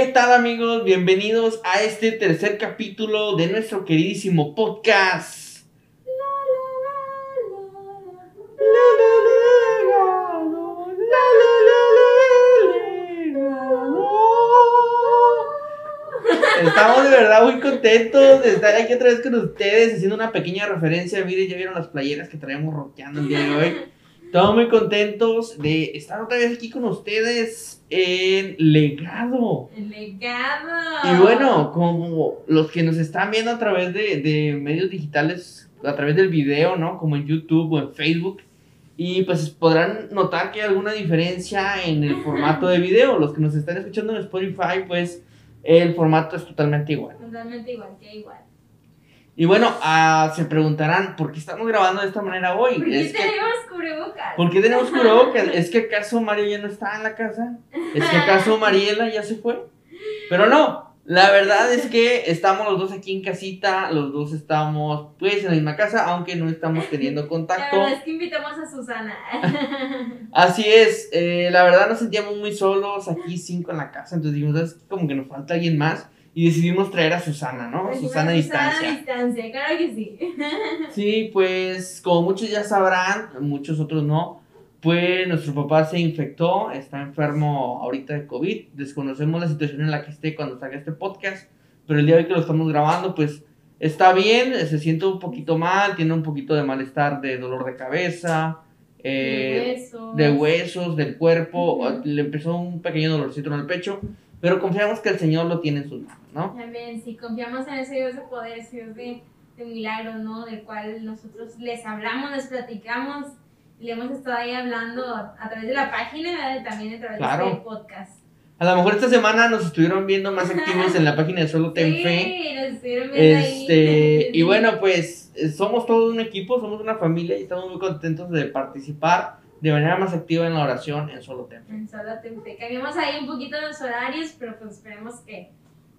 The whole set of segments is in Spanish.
¿Qué tal amigos? Bienvenidos a este tercer capítulo de nuestro queridísimo podcast. Estamos de verdad muy contentos de estar aquí otra vez con ustedes haciendo una pequeña referencia. Miren, ya vieron las playeras que traemos rockeando el día de hoy. Estamos muy contentos de estar otra vez aquí con ustedes en Legado. El legado. Y bueno, como los que nos están viendo a través de, de medios digitales, a través del video, ¿no? Como en YouTube o en Facebook. Y pues podrán notar que hay alguna diferencia en el formato de video. Los que nos están escuchando en Spotify, pues el formato es totalmente igual. Totalmente igual, que igual. Y bueno, ah, se preguntarán, ¿por qué estamos grabando de esta manera hoy? ¿Por qué Es que- tenemos cubrebocas? ¿Por qué tenemos cubrebocas? ¿Es que acaso Mario ya no está en la casa? ¿Es que acaso Mariela ya se fue? Pero no, la verdad es que estamos los dos aquí en casita, los dos estamos pues en la misma casa, aunque no estamos teniendo La contacto. verdad es que invitamos a Susana. Así es, eh, la verdad nos sentíamos muy solos aquí cinco en la casa, entonces dijimos, "¿Sabes como que nos falta alguien más y decidimos traer a Susana, ¿no? Pues, Susana a distancia. a distancia, claro que sí. Sí, pues como muchos ya sabrán, muchos otros no, pues nuestro papá se infectó, está enfermo ahorita de COVID, desconocemos la situación en la que esté cuando salga este podcast, pero el día de hoy que lo estamos grabando, pues está bien, se siente un poquito mal, tiene un poquito de malestar de dolor de cabeza, eh, de huesos. de huesos, del cuerpo, le empezó un pequeño dolorcito en el pecho, pero confiamos que el Señor lo tiene en sus manos, ¿no? También, si confiamos en ese Dios de poder, ese Dios de, de milagros, ¿no? Del cual nosotros les hablamos, les platicamos, y le hemos estado ahí hablando a, a través de la página, ¿verdad? Y también a través Claro. de este podcast. A lo mejor esta semana nos estuvieron viendo más activos en la página de Solo Ten Fe. Sí, nos estuvieron viendo ahí. Este, y bueno, pues eh, somos todo un equipo, somos una familia y estamos muy contentos de participar de manera más activa en la oración en Solo Temple. En solo Tempe. Cambiamos ahí un poquito los horarios, pero pues esperemos que,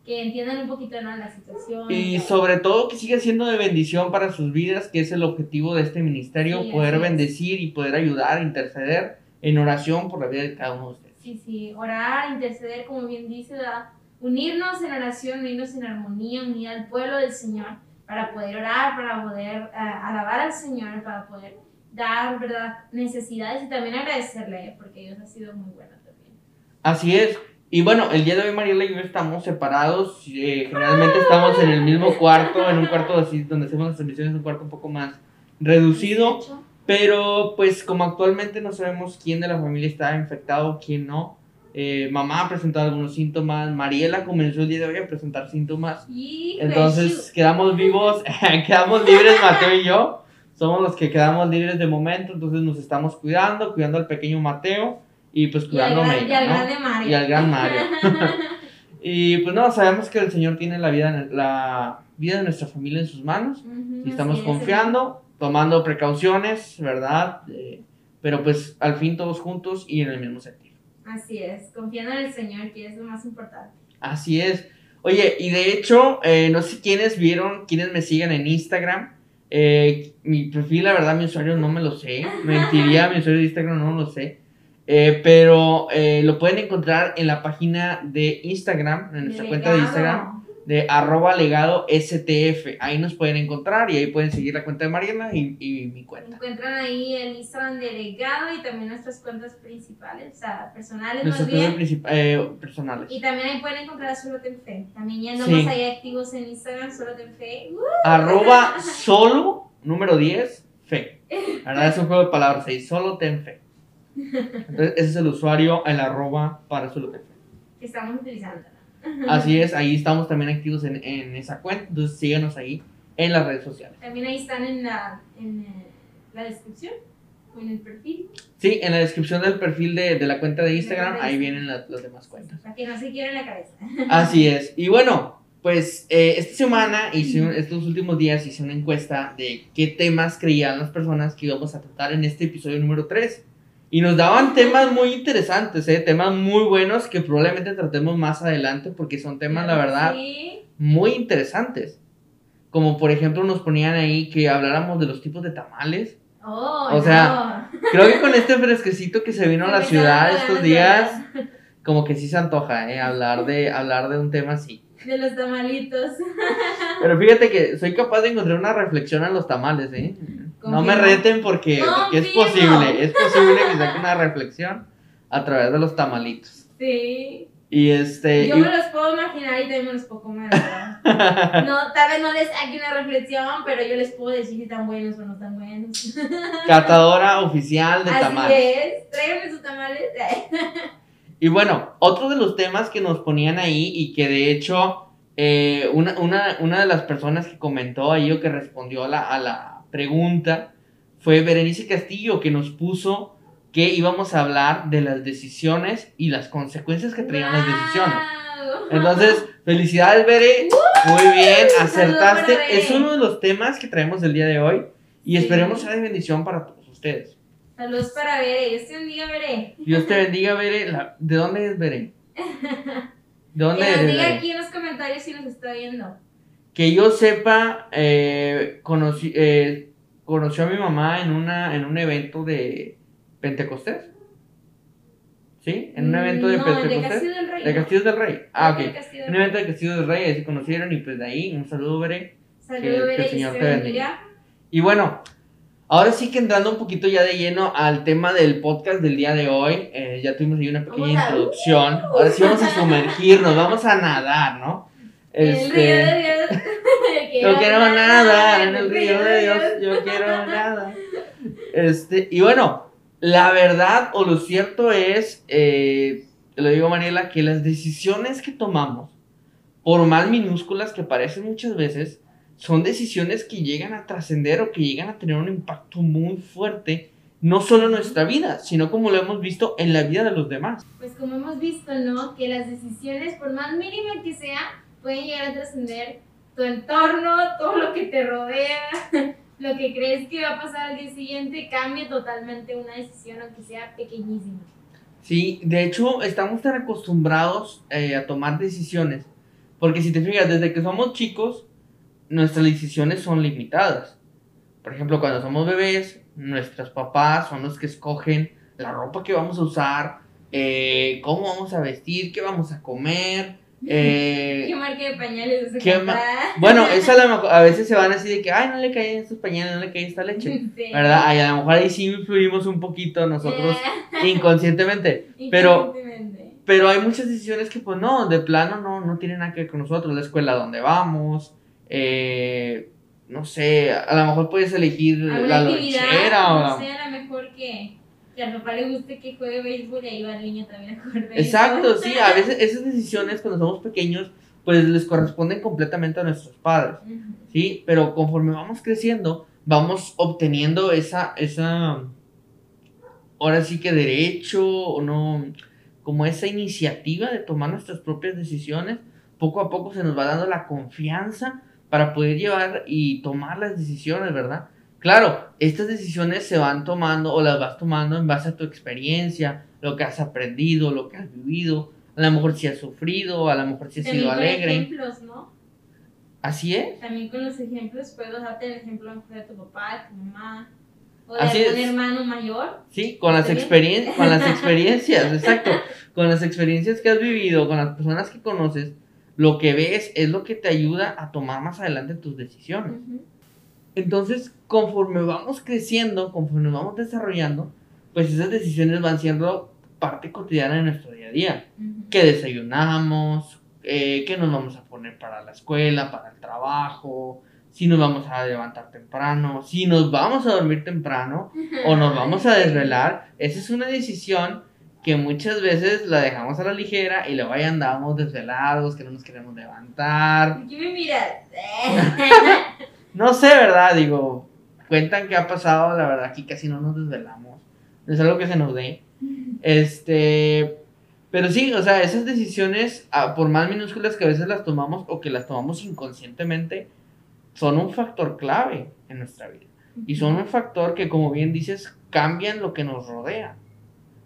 que entiendan un poquito ¿no? la situación. Y sobre todo que siga siendo de bendición para sus vidas, que es el objetivo de este ministerio, Sí, poder bendecir y poder ayudar, interceder en oración por la vida de cada uno de ustedes. Sí, sí, orar, interceder, como bien dice, ¿verdad? unirnos en oración, unirnos en armonía, unir al pueblo del Señor para poder orar, para poder ah, alabar al Señor, para poder dar, ¿verdad? Necesidades y también agradecerle, ¿eh? porque Dios ha sido muy bueno también. Así es. Y bueno, el día de hoy Mariela y yo estamos separados. eh, generalmente estamos en el mismo cuarto, en un cuarto así donde hacemos las transmisiones, un cuarto un poco más reducido. Pero pues como actualmente no sabemos quién de la familia está infectado, quién no. eh, mamá ha presentado algunos síntomas, Mariela comenzó el día de hoy a presentar síntomas. Entonces quedamos vivos, quedamos libres Mateo y yo. Somos los que quedamos libres de momento, entonces nos estamos cuidando, cuidando al pequeño Mateo y pues cuidando a gran, y al ¿no? grande Mario. Y al gran Mario. Y pues no, sabemos que el Señor tiene la vida, la vida de nuestra familia en sus manos Ujú, y estamos confiando, tomando precauciones, ¿verdad? Eh, pero pues al fin todos juntos y en el mismo sentido. Así es, confiando en el Señor, que es lo más importante. Así es. Oye, y de hecho, eh, no sé quiénes vieron, quiénes me siguen en Instagram. Eh, mi perfil, la verdad, mi usuario no me lo sé. Mentiría, mi usuario de Instagram no lo sé. Eh, pero eh, lo pueden encontrar en la página de Instagram, en nuestra cuenta de. Instagram, de arroba legado STF. Ahí nos pueden encontrar y ahí pueden seguir la cuenta de Mariela y, y mi cuenta. Encuentran ahí el Instagram de Legado y también nuestras cuentas principales, o sea, personales Nuestras más bien. cuentas princip- eh, personales. Y también ahí pueden encontrar a Solo Ten Fe. También ya Sí. andamos ahí activos en Instagram, Solo Ten Fe. Uh, arroba solo número 10 fe. La verdad es un juego de palabras ahí, solo ten fe. Entonces, ese es el usuario, el arroba para solo ten fe. que estamos utilizando. Así es, ahí estamos también activos en, en esa cuenta, entonces síganos ahí en las redes sociales. También ahí están en la, en, eh, la descripción o en el perfil. Sí, en la descripción del perfil de, de la cuenta de Instagram, cuenta de ahí vienen las, las demás cuentas. Para que no se quiebre la cabeza. Así es. Y bueno, pues eh, esta semana, hice un- estos últimos días, hice una encuesta de qué temas creían las personas que íbamos a tratar en este episodio número 3. Y nos daban temas muy interesantes, ¿eh? temas muy buenos que probablemente tratemos más adelante porque son temas, la verdad, Sí. muy interesantes. Como por ejemplo nos ponían ahí que habláramos de los tipos de tamales. Oh, O sea, Creo que con este fresquecito que se vino a la ciudad estos días, como que sí se antoja, ¿eh? Hablar de, hablar de un tema así. De los tamalitos. Pero fíjate que soy capaz de encontrar una reflexión en los tamales, ¿eh? No me reten porque, porque es posible, es posible que saque una reflexión a través de los tamalitos. Sí. Y este... Yo y- me los puedo imaginar y también me los puedo comer. ¿verdad? No, tal vez no les saque una reflexión, pero yo les puedo decir si están buenos o no están buenos. catadora oficial de Así tamales. es. Tráiganme sus tamales. Y bueno, otro de los temas que nos ponían ahí y que de hecho eh, una, una, una de las personas que comentó ahí o que respondió a la, a la pregunta fue Berenice Castillo que nos puso que íbamos a hablar de las decisiones y las consecuencias que traían las decisiones. Entonces, felicidades Bere, muy bien, acertaste. Es uno de los temas que traemos el día de hoy y Sí. esperemos sea de bendición para todos ustedes. Saludos para Bere. Dios te bendiga, Bere. Dios te bendiga, Bere. La- ¿De dónde es Bere? ¿De dónde Que nos eres, diga Bere? aquí en los comentarios si nos está viendo. Que yo sepa, eh, conocí, eh, conoció a mi mamá en, una, en un evento de Pentecostés. ¿Sí? En un evento de no, el de Pentecostés. Castillo del Rey. De Castillos del Rey. Ah, ok. Castillo Un evento de Castillos del Rey, ahí se conocieron y pues de ahí un saludo, Bere. Saludos, que- que el. Señor te bendiga. Y bueno, ahora sí que entrando un poquito ya de lleno al tema del podcast del día de hoy, eh, ya tuvimos ahí una pequeña introducción. Ahora sí vamos a sumergirnos, vamos a nadar, ¿no? En el Este, río de Dios. Yo quiero nadar en el río de Dios, yo quiero nadar. Este, y bueno, la verdad o lo cierto es, eh, lo digo Mariela, que las decisiones que tomamos, por más minúsculas que parecen muchas veces, son decisiones que llegan a trascender o que llegan a tener un impacto muy fuerte, no solo en nuestra vida, sino como lo hemos visto en la vida de los demás. Pues como hemos visto, ¿no? Que las decisiones, por más mínima que sea, pueden llegar a trascender tu entorno, todo lo que te rodea, lo que crees que va a pasar al día siguiente, cambia totalmente una decisión, aunque sea pequeñísima. Sí, de hecho estamos tan acostumbrados eh, a tomar decisiones, porque si te fijas, desde que somos chicos, nuestras decisiones son limitadas. Por ejemplo, cuando somos bebés, nuestros papás son los que escogen la ropa que vamos a usar, eh, cómo vamos a vestir, qué vamos a comer. Eh, ¿Qué marca de pañales bueno, eso a, lo mejor- a veces se van así de que, ay, no le caen estos pañales, no le cae esta leche. Sí. ¿Verdad? Ay, a lo mejor ahí sí influimos un poquito nosotros inconscientemente. Eh, Pero inconscientemente. pero hay muchas decisiones que, pues no, de plano no, no tienen nada que ver con nosotros. La escuela donde vamos, eh, no sé, a lo mejor puedes elegir la lonchera o no sé, a lo mejor que, que al papá le guste que juegue béisbol y ahí va el niño también a jugar béisbol. Exacto, sí, a veces esas decisiones cuando somos pequeños, pues les corresponden completamente a nuestros padres. ¿sí? Pero conforme vamos creciendo, vamos obteniendo esa, esa, ahora sí que derecho, o no, como esa iniciativa de tomar nuestras propias decisiones, poco a poco se nos va dando la confianza para poder llevar y tomar las decisiones, ¿verdad? Claro, estas decisiones se van tomando o las vas tomando en base a tu experiencia, lo que has aprendido, lo que has vivido, a lo mejor si has sufrido, a lo mejor si has También sido con alegre. ejemplos, ¿no? Así es. También con los ejemplos puedes darte el ejemplo de tu papá, de tu mamá, o de Así algún es. hermano mayor. Sí, con las, ¿Está experien con las experiencias, exacto. Con las experiencias que has vivido, con las personas que conoces, lo que ves es lo que te ayuda a tomar más adelante tus decisiones. Ujú. Entonces, conforme vamos creciendo, conforme nos vamos desarrollando, pues esas decisiones van siendo parte cotidiana de nuestro día a día. Ujú. ¿Qué desayunamos? Eh, ¿Qué nos vamos a poner para la escuela, para el trabajo? Si nos vamos a levantar temprano, si nos vamos a dormir temprano, o nos vamos a desvelar, esa es una decisión que muchas veces la dejamos a la ligera y luego ahí andamos desvelados, que no nos queremos levantar. ¿Por qué me miras? No sé, ¿verdad? Digo, cuentan que ha pasado, la verdad, aquí casi no nos desvelamos. Es algo que se nos dé. Este, pero sí, o sea, esas decisiones, ah, por más minúsculas que a veces las tomamos o que las tomamos inconscientemente, son un factor clave en nuestra vida. Y son un factor que, como bien dices, cambian lo que nos rodea.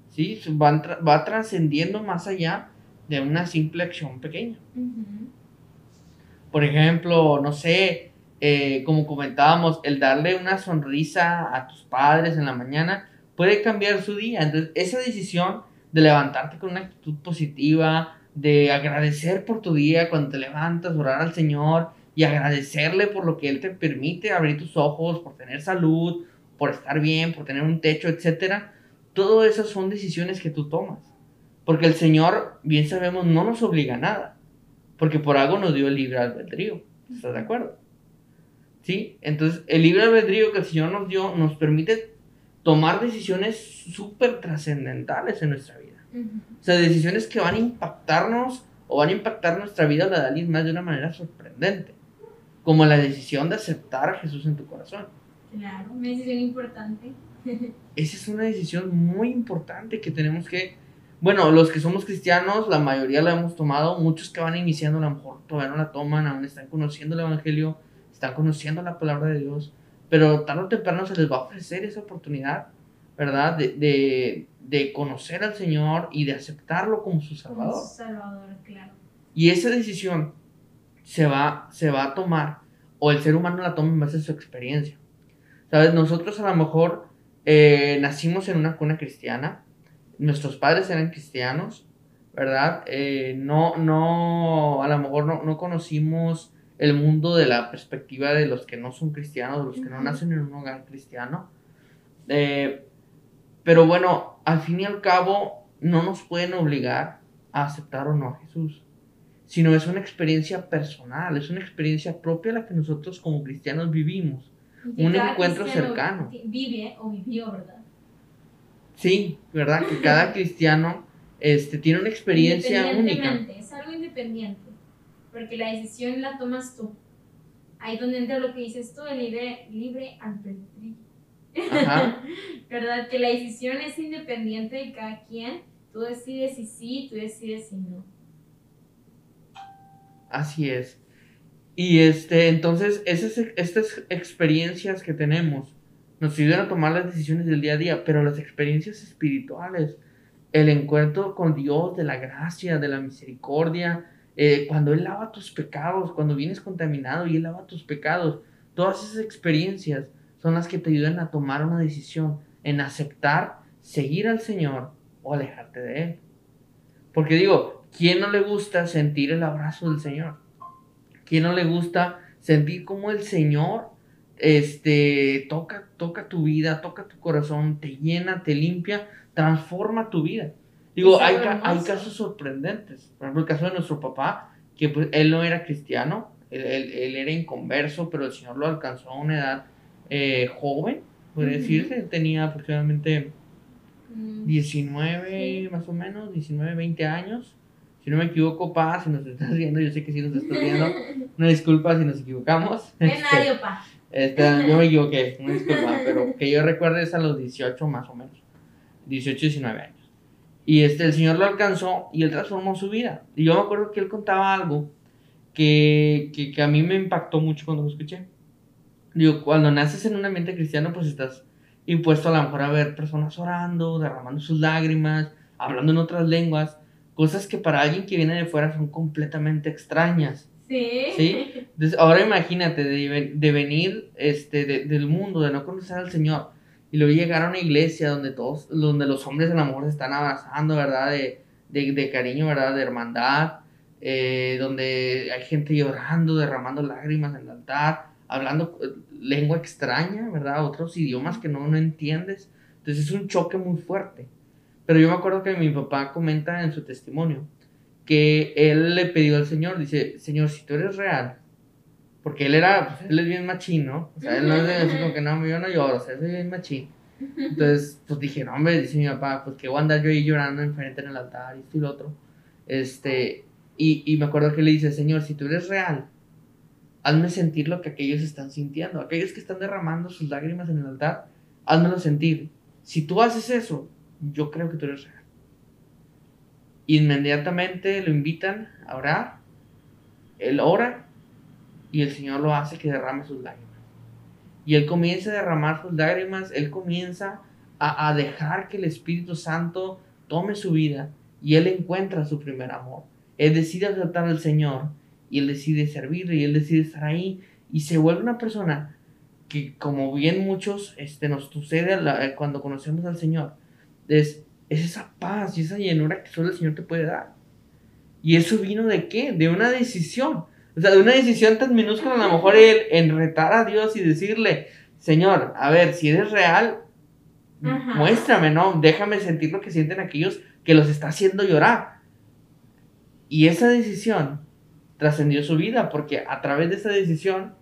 ¿Sí? Van va trascendiendo más allá de una simple acción pequeña. Por ejemplo, no sé, eh, como comentábamos, el darle una sonrisa a tus padres en la mañana puede cambiar su día. Entonces, esa decisión de levantarte con una actitud positiva, de agradecer por tu día cuando te levantas, orar al Señor y agradecerle por lo que Él te permite abrir tus ojos, por tener salud, por estar bien, por tener un techo, etcétera. Todo eso son decisiones que tú tomas. Porque el Señor, bien sabemos, no nos obliga a nada. Porque por algo nos dio el libre albedrío. ¿Estás de acuerdo? ¿Sí? Entonces, el libre albedrío que el Señor nos dio nos permite tomar decisiones súper trascendentales en nuestra vida. O sea, decisiones que van a impactarnos o van a impactar nuestra vida la de más de una manera sorprendente. Como la decisión de aceptar a Jesús en tu corazón. Claro, una decisión importante. Esa es una decisión muy importante que tenemos que... Bueno, los que somos cristianos, la mayoría la hemos tomado, muchos que van iniciando a lo mejor todavía no la toman, aún están conociendo el Evangelio, están conociendo la palabra de Dios, pero tarde o temprano se les va a ofrecer esa oportunidad, ¿verdad? De, de, de conocer al Señor y de aceptarlo como su Salvador. Como su Salvador, claro. Y esa decisión se va, se va a tomar, o el ser humano la toma en base a su experiencia. ¿Sabes? Nosotros a lo mejor eh, nacimos en una cuna cristiana, nuestros padres eran cristianos, ¿verdad? Eh, no, no, a lo mejor no, no, conocimos el mundo de la perspectiva de los que no son cristianos, de los que no nacen en un hogar cristiano. Eh, pero bueno, al fin y al cabo, no nos pueden obligar a aceptar o no a Jesús, sino es una experiencia personal, es una experiencia propia la que nosotros como cristianos vivimos un encuentro cercano. Vive o vivió, ¿verdad? Sí, ¿verdad? Que cada cristiano este, tiene una experiencia única. Es algo independiente, porque la decisión la tomas tú. Ahí donde entra lo que dices tú, el libre, libre albedrío. ¿Verdad? Que la decisión es independiente de cada quien. Tú decides si sí, tú decides si no. Así es. Y este, entonces, esas, estas experiencias que tenemos nos ayudan a tomar las decisiones del día a día, pero las experiencias espirituales, el encuentro con Dios, de la gracia, de la misericordia, eh, cuando Él lava tus pecados, cuando vienes contaminado y Él lava tus pecados, todas esas experiencias son las que te ayudan a tomar una decisión en aceptar, seguir al Señor o alejarte de Él. Porque digo, ¿quién no le gusta sentir el abrazo del Señor? ¿Quién no le gusta sentir como el Señor este, toca, toca tu vida, toca tu corazón, te llena, te limpia, transforma tu vida? Digo, hay, hay, casos sorprendentes. Por ejemplo, el caso de nuestro papá, que pues él no era cristiano, él, él, era inconverso, pero el Señor lo alcanzó a una edad eh, joven, puede decirse, tenía aproximadamente 19, mm. más o menos, 19, 20 años. Si no me equivoco, pa, si nos estás viendo, yo sé que sí nos estás viendo. Una disculpa si nos equivocamos. Este, nadie, pa. Este, yo me equivoqué, una disculpa, pero que yo recuerde es a los 18 más o menos. 18, 19 años. Y este, el Señor lo alcanzó y él transformó su vida. Y yo me acuerdo que él contaba algo que, que, que a mí me impactó mucho cuando lo escuché. Digo, cuando naces en un ambiente cristiano, pues estás impuesto a lo mejor a ver personas orando, derramando sus lágrimas, hablando en otras lenguas cosas que para alguien que viene de fuera son completamente extrañas. Sí. ¿Sí? Entonces, ahora imagínate de, de venir este, del mundo, de no conocer al Señor, y luego llegar a una iglesia donde todos, donde los hombres del amor se están abrazando, ¿verdad? De, de, de cariño, ¿verdad? De hermandad, eh, donde hay gente llorando, derramando lágrimas en el altar, hablando eh, lengua extraña, ¿verdad? Otros idiomas que no, no entiendes. Entonces es un choque muy fuerte. Pero yo me acuerdo que mi papá comenta en su testimonio que él le pidió al Señor, dice, Señor, si tú eres real, porque él era, pues él es bien machín, ¿no? O sea, él no es así como que no, yo no lloro, o sea, es bien machín. Entonces, pues dije, no, hombre, dice mi papá, pues que voy a andar yo ahí llorando enfrente en el altar y esto y lo otro. Este, y, y me acuerdo que le dice, Señor, si tú eres real, hazme sentir lo que aquellos están sintiendo. Aquellos que están derramando sus lágrimas en el altar, házmelo sentir. Si tú haces eso, yo creo que tú eres real. Inmediatamente lo invitan a orar, él ora y el Señor lo hace que derrame sus lágrimas. Y él comienza a derramar sus lágrimas, él comienza a, dejar que el Espíritu Santo tome su vida y él encuentra su primer amor. Él decide aceptar al Señor y él decide servirle y él decide estar ahí y se vuelve una persona que como bien muchos este, nos sucede cuando conocemos al Señor, es es esa paz y esa llenura que solo el Señor te puede dar. ¿Y eso vino de qué? De una decisión. O sea, de una decisión tan minúscula, a lo mejor él en retar a Dios y decirle, Señor, a ver, si eres real, muéstrame, ¿no? Déjame sentir lo que sienten aquellos que los está haciendo llorar. Y esa decisión trascendió su vida, porque a través de esa decisión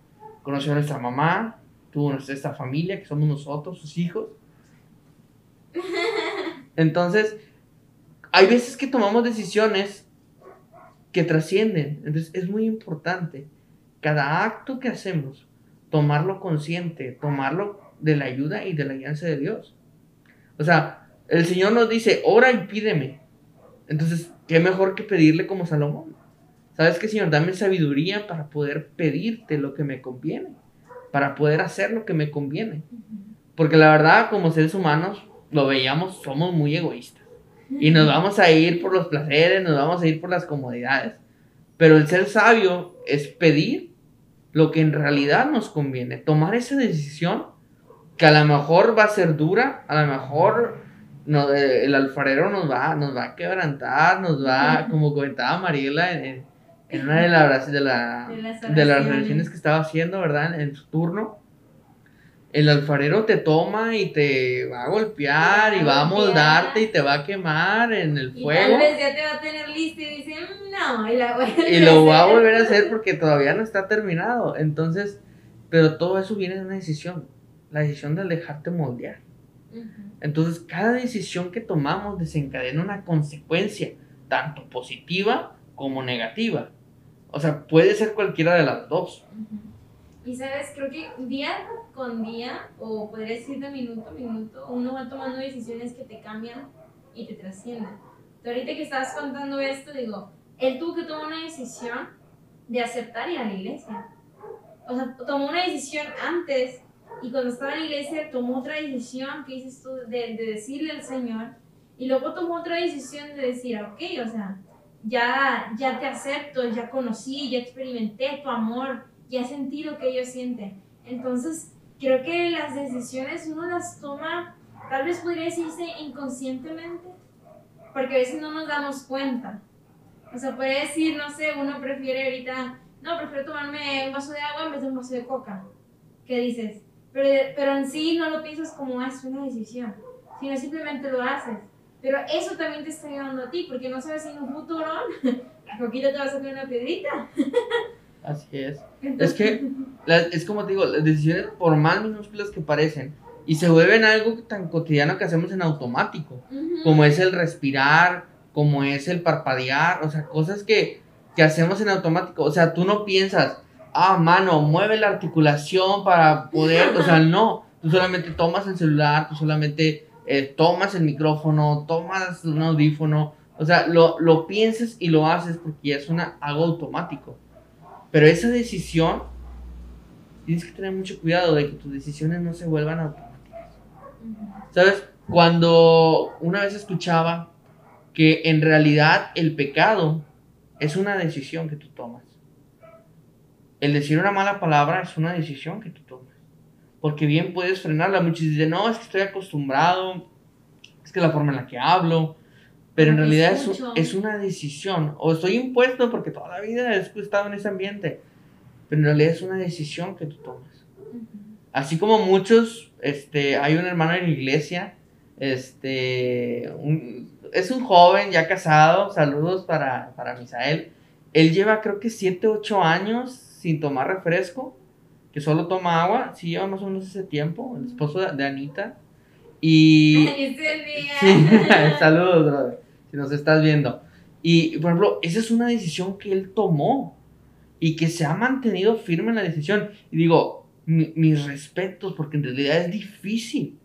conoció a nuestra mamá, tuvo nuestra, esta familia, que somos nosotros, sus hijos. Entonces, hay veces que tomamos decisiones que trascienden. Entonces, es muy importante cada acto que hacemos, tomarlo consciente, tomarlo de la ayuda y de la guianza de Dios. O sea, el Señor nos dice, ora y pídeme. Entonces, ¿qué mejor que pedirle como Salomón? ¿Sabes qué, Señor? Dame sabiduría para poder pedirte lo que me conviene, para poder hacer lo que me conviene. Porque la verdad, como seres humanos, lo veíamos, somos muy egoístas. Y nos vamos a ir por los placeres, nos vamos a ir por las comodidades. Pero el ser sabio es pedir lo que en realidad nos conviene, tomar esa decisión que a lo mejor va a ser dura, a lo mejor no, eh, el alfarero nos va, nos va a quebrantar, nos va, como comentaba Mariela en, una de, las de, la, de, las relaciones que estaba haciendo, ¿verdad? En su turno, el alfarero te toma y te va a golpear y va a moldarte y te va a quemar en el fuego. Y tal vez ya te va a tener listo y dice, mm, no, y, la y lo va a volver a hacer porque todavía no está terminado. Entonces, pero todo eso viene de una decisión, la decisión de dejarte moldear. Entonces, cada decisión que tomamos desencadena una consecuencia, tanto positiva como negativa. O sea, puede ser cualquiera de las dos. Y sabes, creo que día con día, o podría decir de minuto a minuto, uno va tomando decisiones que te cambian y te trascienden. ahorita que estabas contando esto, digo, él tuvo que tomar una decisión de aceptar ir a la iglesia. O sea, tomó una decisión antes y cuando estaba en la iglesia tomó otra decisión, que dices tú, de, de decirle al Señor. Y luego tomó otra decisión de decir, ok, o sea, ya, ya te acepto, ya conocí, ya experimenté tu amor, ya sentí lo que ellos sienten. Entonces, creo que las decisiones uno las toma, tal vez podría decirse inconscientemente, porque a veces no nos damos cuenta. O sea, podría decir, no sé, uno prefiere ahorita, no, prefiero tomarme un vaso de agua en vez de un vaso de coca. ¿Qué dices? Pero, pero en sí no lo piensas como ah, es una decisión, sino simplemente lo haces. Pero eso también te está ayudando a ti, porque no sabes si en un futuro la coquita te va a salir una piedrita. Así es. Es que, es como te digo, las decisiones, por más minúsculas que parecen, y se vuelven algo tan cotidiano que hacemos en automático, como es el respirar, como es el parpadear, o sea, cosas que, que hacemos en automático. O sea, tú no piensas, ah, mano, mueve la articulación para poder, o sea, no, tú solamente tomas el celular, tú solamente eh, tomas el micrófono, tomas un audífono, o sea, lo, lo piensas y lo haces porque ya es una, algo automático. Pero esa decisión, tienes que tener mucho cuidado de que tus decisiones no se vuelvan automáticas. ¿Sabes? Cuando una vez escuchaba que en realidad el pecado es una decisión que tú tomas. El decir una mala palabra es una decisión que tú tomas. Porque bien puedes frenarla. Muchos dicen, no, es que estoy acostumbrado, es que la forma en la que hablo, pero en realidad es, es, una decisión. O estoy impuesto porque toda la vida he estado en ese ambiente. Pero en realidad es una decisión que tú tomas. Así como muchos, este, hay un hermano en la iglesia, este, es un joven ya casado, saludos para, para Misael. Él lleva creo que 7, 8 años sin tomar refresco, que solo toma agua, sí lleva más o menos ese tiempo, el esposo de, Anita. Y... Sí, saludos, brother si nos estás viendo. Y, por ejemplo, esa es una decisión que él tomó y que se ha mantenido firme en la decisión. Y digo, mis respetos, porque en realidad es difícil.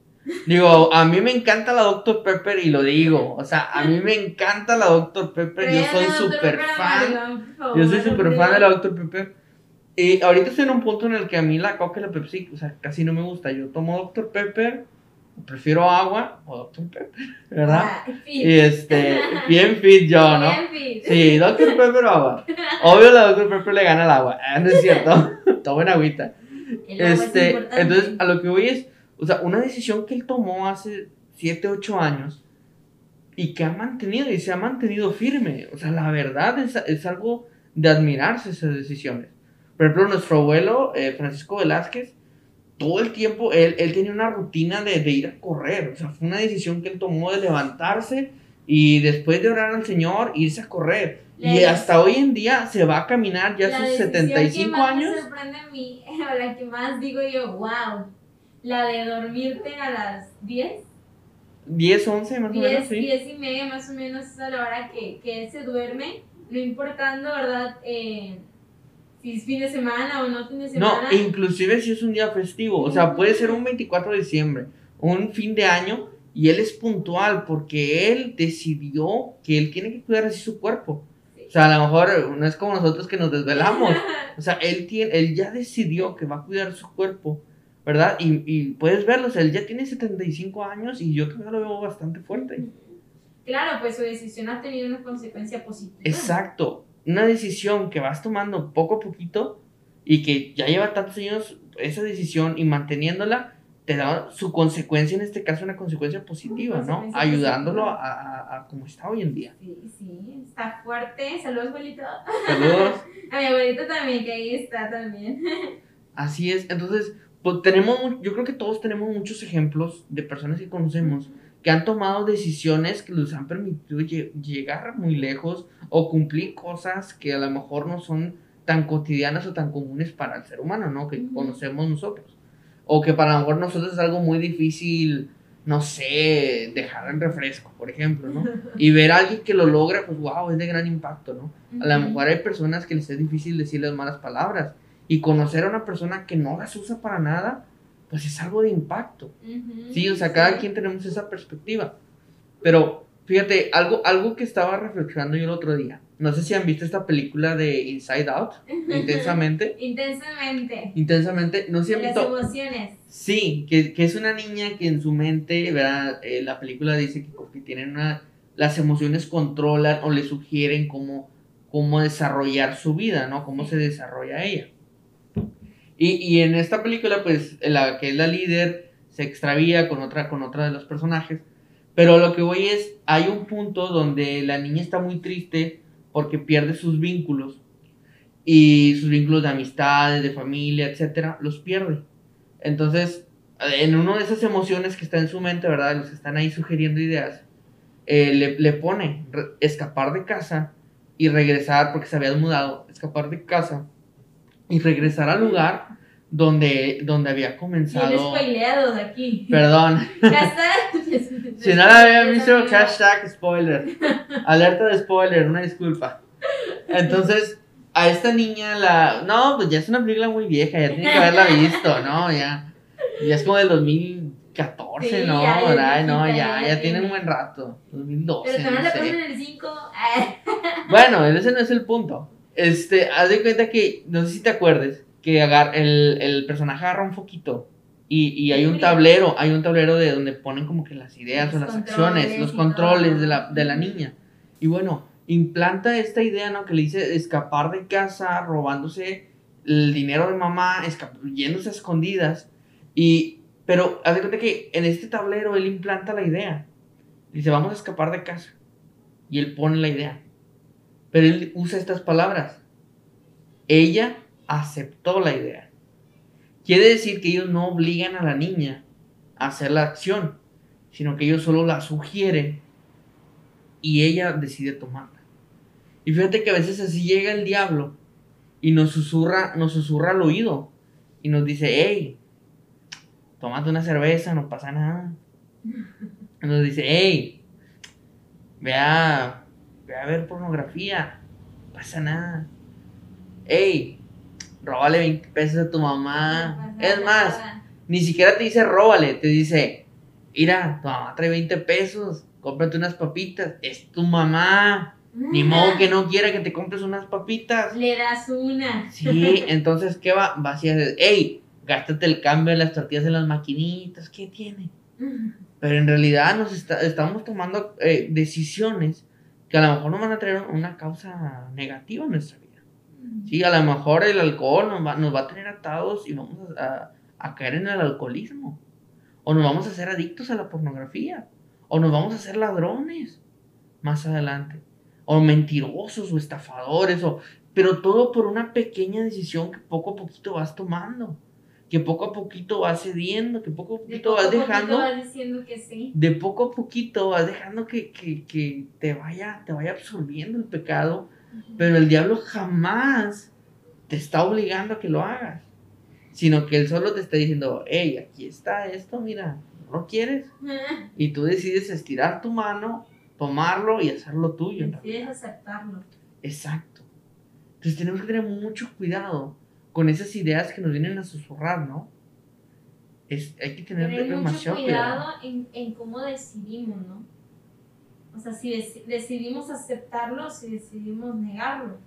Digo, a mí me encanta la Dr. Pepper y lo digo. O sea, a mí me encanta la Dr. Pepper. yo soy súper fan. Yo soy súper fan de la Dr. Pepper. Y ahorita estoy en un punto en el que a mí la Coca y la Pepsi, o sea, casi no me gusta. Yo tomo Dr. Pepper prefiero agua o Dr. Pepper, ¿verdad? Ah, y este, bien fit yo, ¿no? Bien fit. Sí, Dr. Pepper o agua. Obvio la Dr. Pepper le gana al agua, ah, no es cierto, toma en agüita. este, entonces, a lo que voy es, o sea, una decisión que él tomó hace 7, 8 años, y que ha mantenido y se ha mantenido firme. O sea, la verdad es, es algo de admirarse esas decisiones. Por ejemplo, nuestro abuelo, eh, Francisco Velázquez, todo el tiempo él, él tenía una rutina de, de, ir a correr. O sea, fue una decisión que él tomó de levantarse y después de orar al Señor, irse a correr. La y hasta hoy en día se va a caminar ya sus 75 que más años. Me sorprende a mí, la que más digo yo, wow, la de dormirte a las 10. 10, 11 más 10, o menos, sí. 10 y media más o menos es a la hora que, que él se duerme, no importando, ¿verdad? Eh, si es fin de semana o no fin de semana. No, inclusive si es un día festivo, o sea, puede ser un 24 de diciembre, un fin de año, y él es puntual porque él decidió que él tiene que cuidar así su cuerpo. O sea, a lo mejor no es como nosotros que nos desvelamos. O sea, él, tiene, él ya decidió que va a cuidar su cuerpo, ¿verdad? Y, y puedes verlo, o sea, él ya tiene 75 años y yo todavía lo veo bastante fuerte. Claro, pues su decisión ha tenido una consecuencia positiva. Exacto. Una decisión que vas tomando poco a poquito y que ya lleva tantos años esa decisión y manteniéndola, te da su consecuencia, en este caso una consecuencia positiva, ¿no? consecuencia Ayudándolo positiva. a, a, a como está hoy en día. Sí, sí, está fuerte. Saludos, abuelito. Saludos. A mi abuelito también, que ahí está también. Así es. Entonces, pues tenemos, yo creo que todos tenemos muchos ejemplos de personas que conocemos que han tomado decisiones que les han permitido lle- llegar muy lejos o cumplir cosas que a lo mejor no son tan cotidianas o tan comunes para el ser humano, ¿no? Que conocemos nosotros. O que para lo mejor nosotros es algo muy difícil, no sé, dejar el refresco, por ejemplo, ¿no? Y ver a alguien que lo logra, pues wow, es de gran impacto, ¿no? A lo mejor hay personas que les es difícil decirles malas palabras. Y conocer a una persona que no las usa para nada, pues es algo de impacto. Ujú, Sí, o sea, cada sí. quien tenemos esa perspectiva. Pero fíjate, algo, algo que estaba reflexionando yo el otro día. No sé si han visto esta película de Inside Out, intensamente. Intensamente. Intensamente, no sé si han Las visto. emociones. Sí, que, que es una niña que en su mente, ¿verdad? Eh, la película dice que porque tienen una. Las emociones controlan o le sugieren cómo, cómo desarrollar su vida, ¿no? Cómo se desarrolla ella. Y, y en esta película, pues, la que es la líder se extravía con otra, con otra de los personajes. Pero lo que voy es, hay un punto donde la niña está muy triste porque pierde sus vínculos. Y sus vínculos de amistades, de familia, etcétera, los pierde. Entonces, en una de esas emociones que está en su mente, ¿verdad? Los que están ahí sugiriendo ideas, eh, le, le pone escapar de casa y regresar, porque se había mudado, escapar de casa y regresar al lugar donde, donde había Bien comenzado. spoileados aquí. Perdón, si no la habían visto, hashtag spoiler. Alerta de spoiler, una disculpa. Entonces, a esta niña la. No, pues ya es una película muy vieja, ya tiene que haberla visto, ¿no? Ya, ya es como del 2014, Sí, ¿no? ya ¿verdad? No, ya, ya tiene un buen rato. 2012. Pero no le sé. ponen el 5. Bueno, ese no es el punto. Este, haz de cuenta que, no sé si te acuerdes, que agar, el, el personaje agarra un foquito y, y hay un tablero, hay un tablero de donde ponen como que las ideas o las acciones, los controles de la, de la niña. Y bueno, implanta esta idea, ¿no? Que le dice escapar de casa, robándose el dinero de mamá, yéndose a escondidas. Y, pero haz de cuenta que en este tablero él implanta la idea. Dice, vamos a escapar de casa. Y él pone la idea. Pero él usa estas palabras. Ella aceptó la idea. Quiere decir que ellos no obligan a la niña a hacer la acción, sino que ellos solo la sugieren y ella decide tomarla. Y fíjate que a veces así llega el diablo y nos susurra, nos susurra al oído y nos dice, hey, tómate una cerveza, no pasa nada. Nos dice, hey, ve a, ve a ver pornografía, no pasa nada. Hey, róbale 20 pesos a tu mamá. es más, ni siquiera te dice róbale, te dice, mira, tu mamá trae 20 pesos, cómprate unas papitas, es tu mamá. Ni modo que no quiera que te compres unas papitas. Le das una. Sí, entonces, ¿qué va? Va así a decir, hey, gástate el cambio de las tortillas en las maquinitas, ¿qué tiene? Pero en realidad nos está- estamos tomando eh, decisiones que a lo mejor nos van a traer una causa negativa en nuestra vida. Sí, a lo mejor el alcohol nos va, nos va a tener atados y vamos a, a- a caer en el alcoholismo. O nos vamos a hacer adictos a la pornografía. O nos vamos a hacer ladrones. más adelante. O mentirosos o estafadores, o, pero todo por una pequeña decisión que poco a poquito vas tomando. Que poco a poquito vas cediendo, que poco a poquito vas dejando. Vas diciendo que sí. De poco a poquito vas dejando que, que, que te, vaya, te vaya absorbiendo el pecado. Pero el diablo jamás te está obligando a que lo hagas. Sino que él solo te está diciendo, hey, aquí está esto, mira, ¿no quieres? Y tú decides estirar tu mano, tomarlo y hacerlo tuyo. Decides aceptarlo. Exacto. Entonces tenemos que tener mucho cuidado con esas ideas que nos vienen a susurrar, ¿no? Es, hay que tener, tener mucho cuidado, En, en, cómo decidimos, ¿no? O sea, si decidimos aceptarlo, si decidimos negarlo.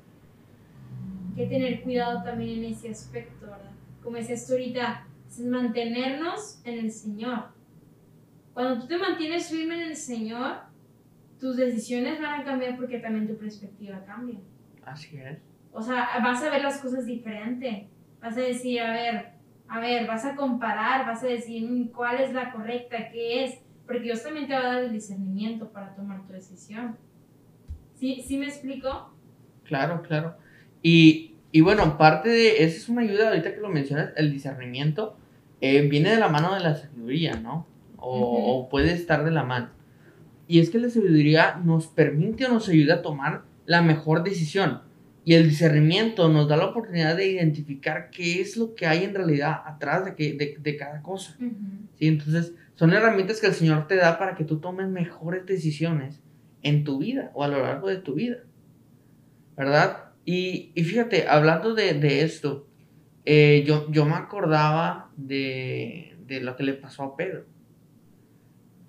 Hay que tener cuidado también en ese aspecto, ¿verdad? Como decías tú ahorita, es mantenernos en el Señor. Cuando tú te mantienes firme en el Señor, tus decisiones van a cambiar porque también tu perspectiva cambia. Así es. O sea, vas a ver las cosas diferente. Vas a decir, a ver, a ver, vas a comparar, vas a decir mm, cuál es la correcta, qué es, porque Dios también te va a dar el discernimiento para tomar tu decisión. ¿Sí, ¿Sí me explico? Claro, claro. Y, y bueno, parte de, esa es una ayuda, ahorita que lo mencionas, el discernimiento eh, viene de la mano de la sabiduría, ¿no? O, o puede estar de la mano. Y es que la sabiduría nos permite o nos ayuda a tomar la mejor decisión y el discernimiento nos da la oportunidad de identificar qué es lo que hay en realidad atrás de, que, de, de cada cosa. ¿sí? Entonces, son herramientas que el Señor te da para que tú tomes mejores decisiones en tu vida o a lo largo de tu vida. ¿Verdad? Y, y fíjate, hablando de, de esto, eh, yo, yo me acordaba de, de, lo que le pasó a Pedro.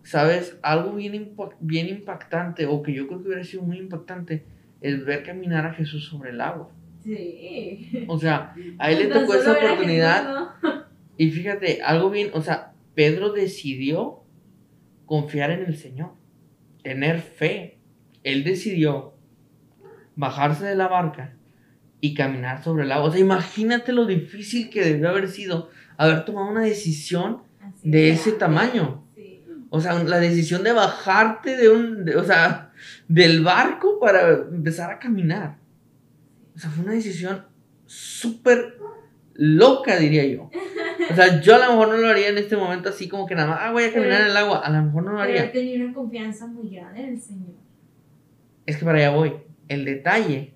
¿Sabes? Algo bien, bien impactante, o que yo creo que hubiera sido muy impactante, el ver caminar a Jesús sobre el agua. Sí. O sea, a él le tocó esa oportunidad. Y fíjate, algo bien, o sea, Pedro decidió confiar en el Señor, tener fe. Él decidió bajarse de la barca y caminar sobre el agua. O sea, imagínate lo difícil que debió haber sido haber tomado una decisión de ese tamaño. O sea, la decisión de bajarte de un, o sea, del barco para empezar a caminar. O sea, fue una decisión súper loca, diría yo. O sea, yo a lo mejor no lo haría en este momento así como que nada más, ah, voy a caminar en el agua. A lo mejor no lo haría. Pero tenía una confianza muy grande en el Señor. Es que para allá voy. El detalle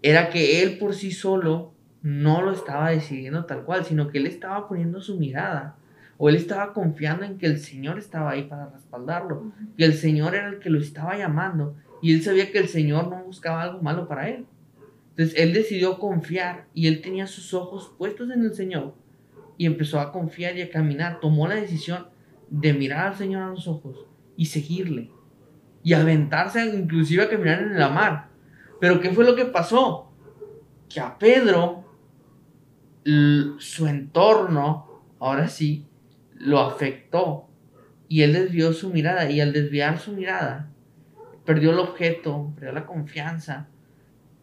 era que él por sí solo no lo estaba decidiendo tal cual, sino que él estaba poniendo su mirada o él estaba confiando en que el Señor estaba ahí para respaldarlo, que el Señor era el que lo estaba llamando y él sabía que el Señor no buscaba algo malo para él. Entonces él decidió confiar y él tenía sus ojos puestos en el Señor y empezó a confiar y a caminar. Tomó la decisión de mirar al Señor a los ojos y seguirle y aventarse inclusive a caminar en la mar. Pero ¿qué fue lo que pasó? Que a Pedro su entorno, ahora sí, lo afectó y él desvió su mirada y al desviar su mirada perdió el objeto, perdió la confianza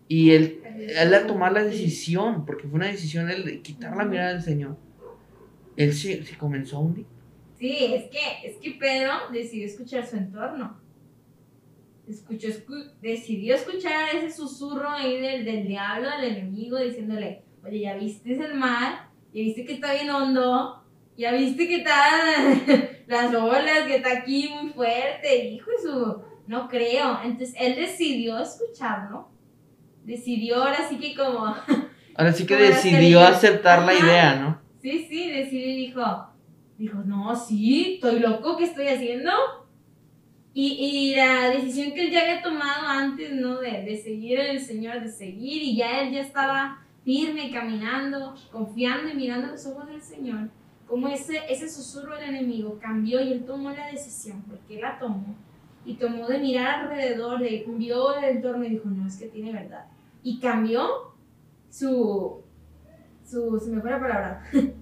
y él, él al tomar la decisión, porque fue una decisión el de quitar la mirada del Señor, él se, se comenzó a hundir. Sí, es que, es que Pedro decidió escuchar su entorno. Escuchó, decidió escuchar ese susurro ahí del, del diablo, del enemigo, diciéndole, oye, ya viste el mar, ya viste que está bien hondo, ya viste que están las olas, que está aquí muy fuerte, hijo de su, no creo. Entonces él decidió escucharlo, decidió ahora sí que como... Ahora sí que decidió aceptar la idea, ¿no? Sí, sí, decidió y dijo, dijo, no, sí, estoy loco, ¿qué estoy haciendo? Y, y, la decisión que él ya había tomado antes, ¿no? De, de seguir al Señor, de seguir, y ya él ya estaba firme, caminando, confiando y mirando los ojos del Señor como ese, ese susurro del enemigo cambió y él tomó la decisión, porque él la tomó, y tomó de mirar alrededor, de, vio el entorno y dijo, no, es que tiene verdad. Y cambió su, su, se me fue la palabra.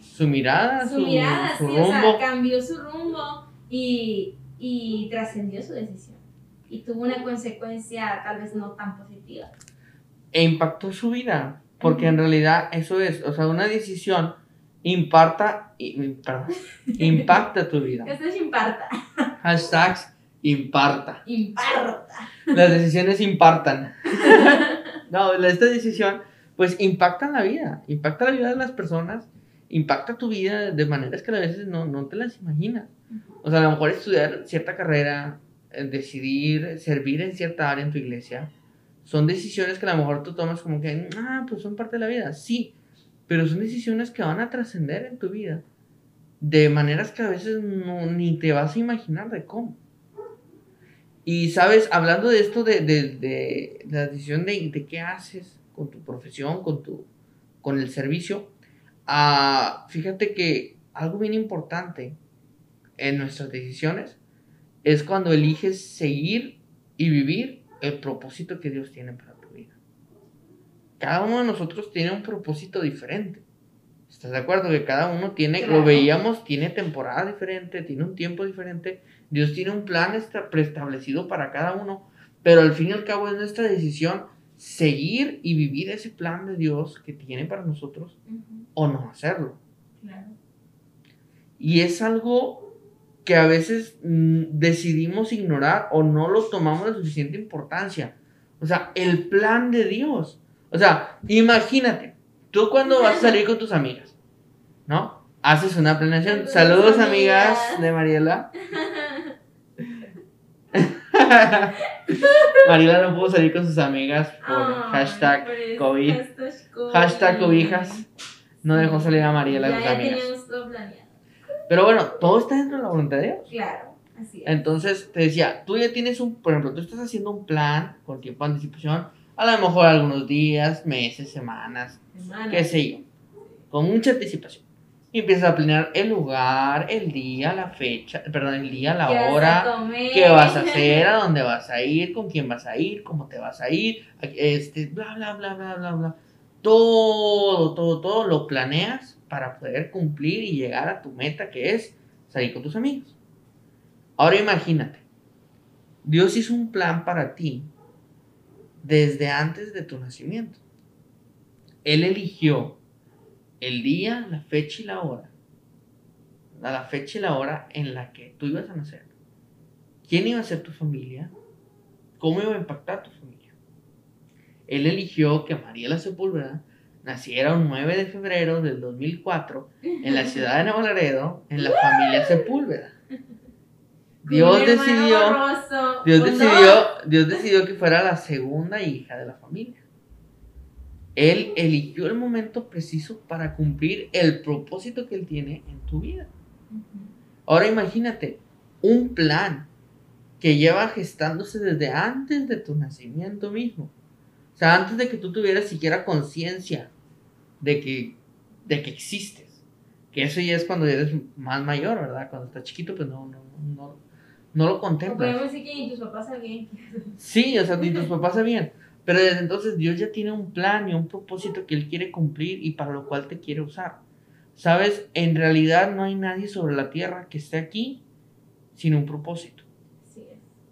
Su mirada, su, mirada, sí, o sea, cambió su rumbo y, y trascendió su decisión. Y tuvo una consecuencia tal vez no tan positiva. E impactó su vida, porque en realidad eso es, o sea, una decisión imparta, perdón, impacta tu vida. Esto es imparta. Hashtags Imparta. Imparta. Las decisiones impartan. no, esta decisión, pues impacta la vida. Impacta la vida de las personas. Impacta tu vida de maneras que a veces no, no te las imaginas. O sea, a lo mejor estudiar cierta carrera, eh, decidir servir en cierta área en tu iglesia, son decisiones que a lo mejor tú tomas como que, ah, pues son parte de la vida. Sí, pero son decisiones que van a trascender en tu vida de maneras que a veces no, ni te vas a imaginar de cómo. Y sabes, hablando de esto, de, de, de la decisión de, qué haces con tu profesión, con, tu, con el servicio, uh, fíjate que algo bien importante en nuestras decisiones es cuando eliges seguir y vivir el propósito que Dios tiene para. Cada uno de nosotros tiene un propósito diferente. ¿Estás de acuerdo? Que cada uno tiene, lo veíamos, tiene temporada diferente, tiene un tiempo diferente. Dios tiene un plan preestablecido para cada uno, pero al fin y al cabo es nuestra decisión seguir y vivir ese plan de Dios que tiene para nosotros o no hacerlo. Claro. Y es algo que a veces mm, decidimos ignorar o no lo tomamos de suficiente importancia. O sea, el plan de Dios. O sea, imagínate, tú cuando vas a salir con tus amigas, ¿no? Haces una planeación. Saludos, amigas de Mariela. Mariela no pudo salir con sus amigas por hashtag COVID. Hashtag, cobijas. No dejó salir a Mariela con sus amigas. Pero bueno, todo está dentro de la voluntad de Dios. Claro, así es. Entonces, te decía, tú ya tienes un, por ejemplo, tú estás haciendo un plan con tiempo de anticipación, a lo mejor algunos días, meses, semanas, qué sé yo, con mucha anticipación. Y empiezas a planear el lugar, el día, la fecha, perdón, el día, la hora, qué vas a hacer, a dónde vas a ir, con quién vas a ir, cómo te vas a ir, este, bla, bla, bla, bla, bla, bla. Todo, todo, todo lo planeas para poder cumplir y llegar a tu meta que es salir con tus amigos. Ahora imagínate, Dios hizo un plan para ti desde antes de tu nacimiento. Él eligió el día, la fecha y la hora. La fecha y la hora en la que tú ibas a nacer. ¿Quién iba a ser tu familia? ¿Cómo iba a impactar tu familia? Él eligió que María la Sepúlveda naciera un 9 de febrero del 2004 en la ciudad de Nuevo Laredo, en la familia Sepúlveda. Dios decidió, Dios decidió, Dios decidió que fuera la segunda hija de la familia. Él eligió el momento preciso para cumplir el propósito que Él tiene en tu vida. Ahora imagínate, un plan que lleva gestándose desde antes de tu nacimiento mismo. O sea, antes de que tú tuvieras siquiera conciencia de que, de que existes. Que eso ya es cuando eres más mayor, ¿verdad? Cuando estás chiquito, pues no, no, no, no lo contemplas. Podemos decir que ni tus papás sabían. Sí, o sea, ni tus papás sabían. Pero desde entonces Dios ya tiene un plan y un propósito que Él quiere cumplir y para lo cual te quiere usar. Sabes, en realidad no hay nadie sobre la tierra que esté aquí sin un propósito. Sí.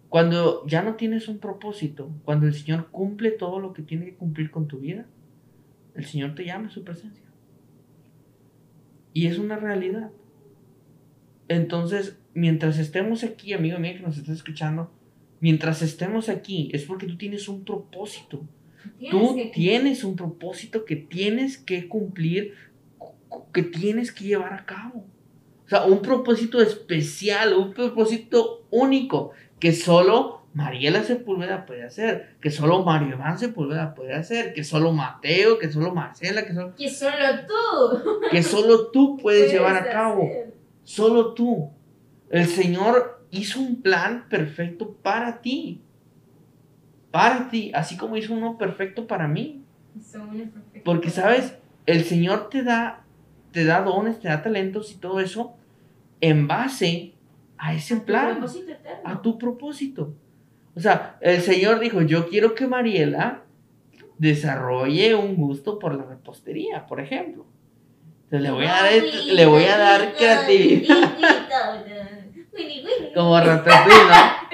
Cuando ya no tienes un propósito, cuando el Señor cumple todo lo que tiene que cumplir con tu vida, el Señor te llama a su presencia. Y es una realidad. Entonces, mientras estemos aquí, amigo mío que nos estás escuchando, mientras estemos aquí, es porque tú tienes un propósito. Tú tienes un propósito que tienes que cumplir, que tienes que llevar a cabo. O sea, un propósito especial, un propósito único, que solo Mariela Sepúlveda puede hacer, que solo Mario Iván Sepúlveda puede hacer, que solo Mateo, que solo Marcela, que solo... Que solo tú. Que solo tú puedes, llevar a cabo. Solo tú. El Señor hizo un plan perfecto para ti. Para ti, así como hizo uno perfecto para mí. Porque, ¿sabes? El Señor te da, te da dones, te da talentos y todo eso en base a ese plan. A tu propósito. O sea, el Señor dijo, yo quiero que Mariela desarrolle un gusto por la repostería, por ejemplo. Entonces le voy a dar, le voy a dar creatividad. Como Ratatouille, ¿no?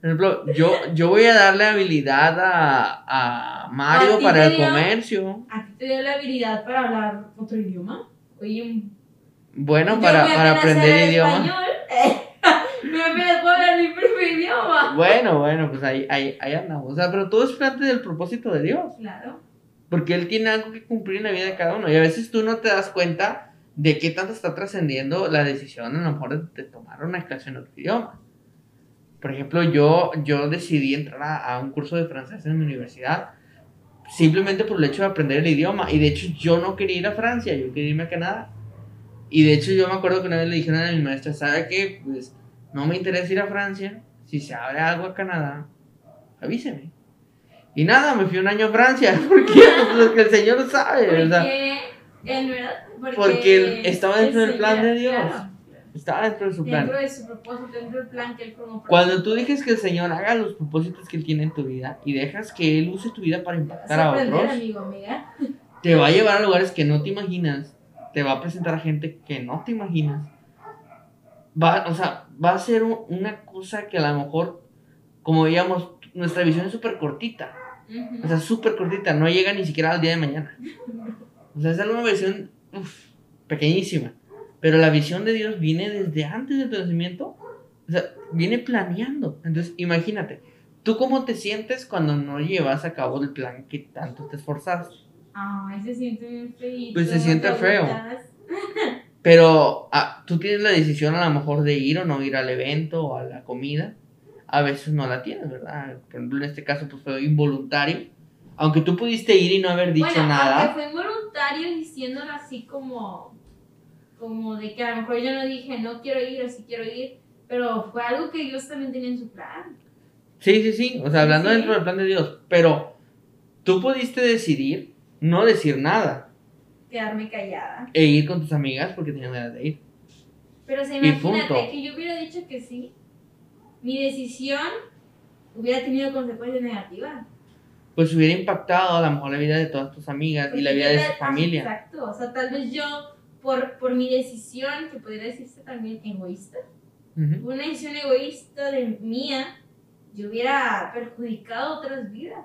Por ejemplo, yo, yo voy a darle habilidad a, a Mario para el comercio. ¿A ti te dio la habilidad para hablar otro idioma? Oye, bueno, para, para aprender idioma. me puedo hablar mi propio idioma. Bueno, bueno, pues ahí, ahí, ahí andamos. O sea, pero todo es parte del propósito de Dios. Claro. Porque Él tiene algo que cumplir en la vida de cada uno. Y a veces tú no te das cuenta de qué tanto está trascendiendo la decisión, a lo mejor, de, tomar una clase en otro idioma. Por ejemplo, yo, yo decidí entrar a, a un curso de francés en mi universidad simplemente por el hecho de aprender el idioma. Y de hecho, yo no quería ir a Francia, yo quería irme a Canadá. Y de hecho, yo me acuerdo que una vez le dijeron a mi maestra, ¿sabe qué? Pues no me interesa ir a Francia. Si se abre algo a Canadá, avíseme. Y nada, me fui un año a Francia. ¿Por qué? Pues porque el Señor sabe, ¿verdad? Porque, porque estaba dentro del plan de Dios. Estaba dentro de su plan. Dentro de su propósito, dentro del plan que él como Cuando tú dejes que el Señor haga los propósitos que Él tiene en tu vida y dejas que Él use tu vida para impactar a otros, amigo, te va a llevar a lugares que no te imaginas, te va a presentar a gente que no te imaginas. Va, o sea, va a ser un- una cosa que a lo mejor, como veíamos, nuestra visión es súper cortita. O sea, súper cortita, no llega ni siquiera al día de mañana. O sea, es una visión uf, pequeñísima. Pero la visión de Dios viene desde antes de tu nacimiento. O sea, viene planeando. Entonces, imagínate, ¿tú cómo te sientes cuando no llevas a cabo el plan que tanto te esforzaste? Ay, se siente bien feo. Pues se siente feo. Pero ah, tú tienes la decisión a lo mejor de ir o no ir al evento o a la comida. A veces no la tienes, ¿verdad? Por ejemplo, en este caso pues fue involuntario. Aunque tú pudiste ir y no haber dicho bueno, nada. aunque fue involuntario diciéndolo así como, como de que a lo mejor yo no dije no quiero ir o sí quiero ir, pero fue algo que Dios también tenía en su plan. Sí, sí, sí. O sea, hablando Sí. dentro del plan de Dios. Pero tú pudiste decidir no decir nada Quedarme callada. e ir con tus amigas porque tenían ganas de ir. Pero se Y imagínate que yo hubiera dicho que sí, mi decisión hubiera tenido consecuencias negativas. Pues hubiera impactado a lo mejor la vida de todas tus amigas y la vida de su familia. ah, Exacto, o sea, tal vez yo, por, por mi decisión, que podría decirse también egoísta, Ujú. una decisión egoísta de mía, yo hubiera perjudicado otras vidas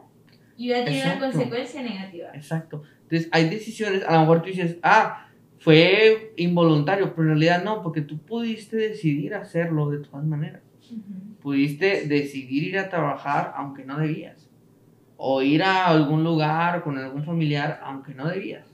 y hubiera tenido una Exacto. consecuencia negativa. Exacto. Entonces, hay decisiones, a lo mejor tú dices, ah, fue involuntario, pero en realidad no, porque tú pudiste decidir hacerlo de todas maneras. Ujú. Pudiste decidir ir a trabajar aunque no debías. O ir a algún lugar con algún familiar aunque no debías.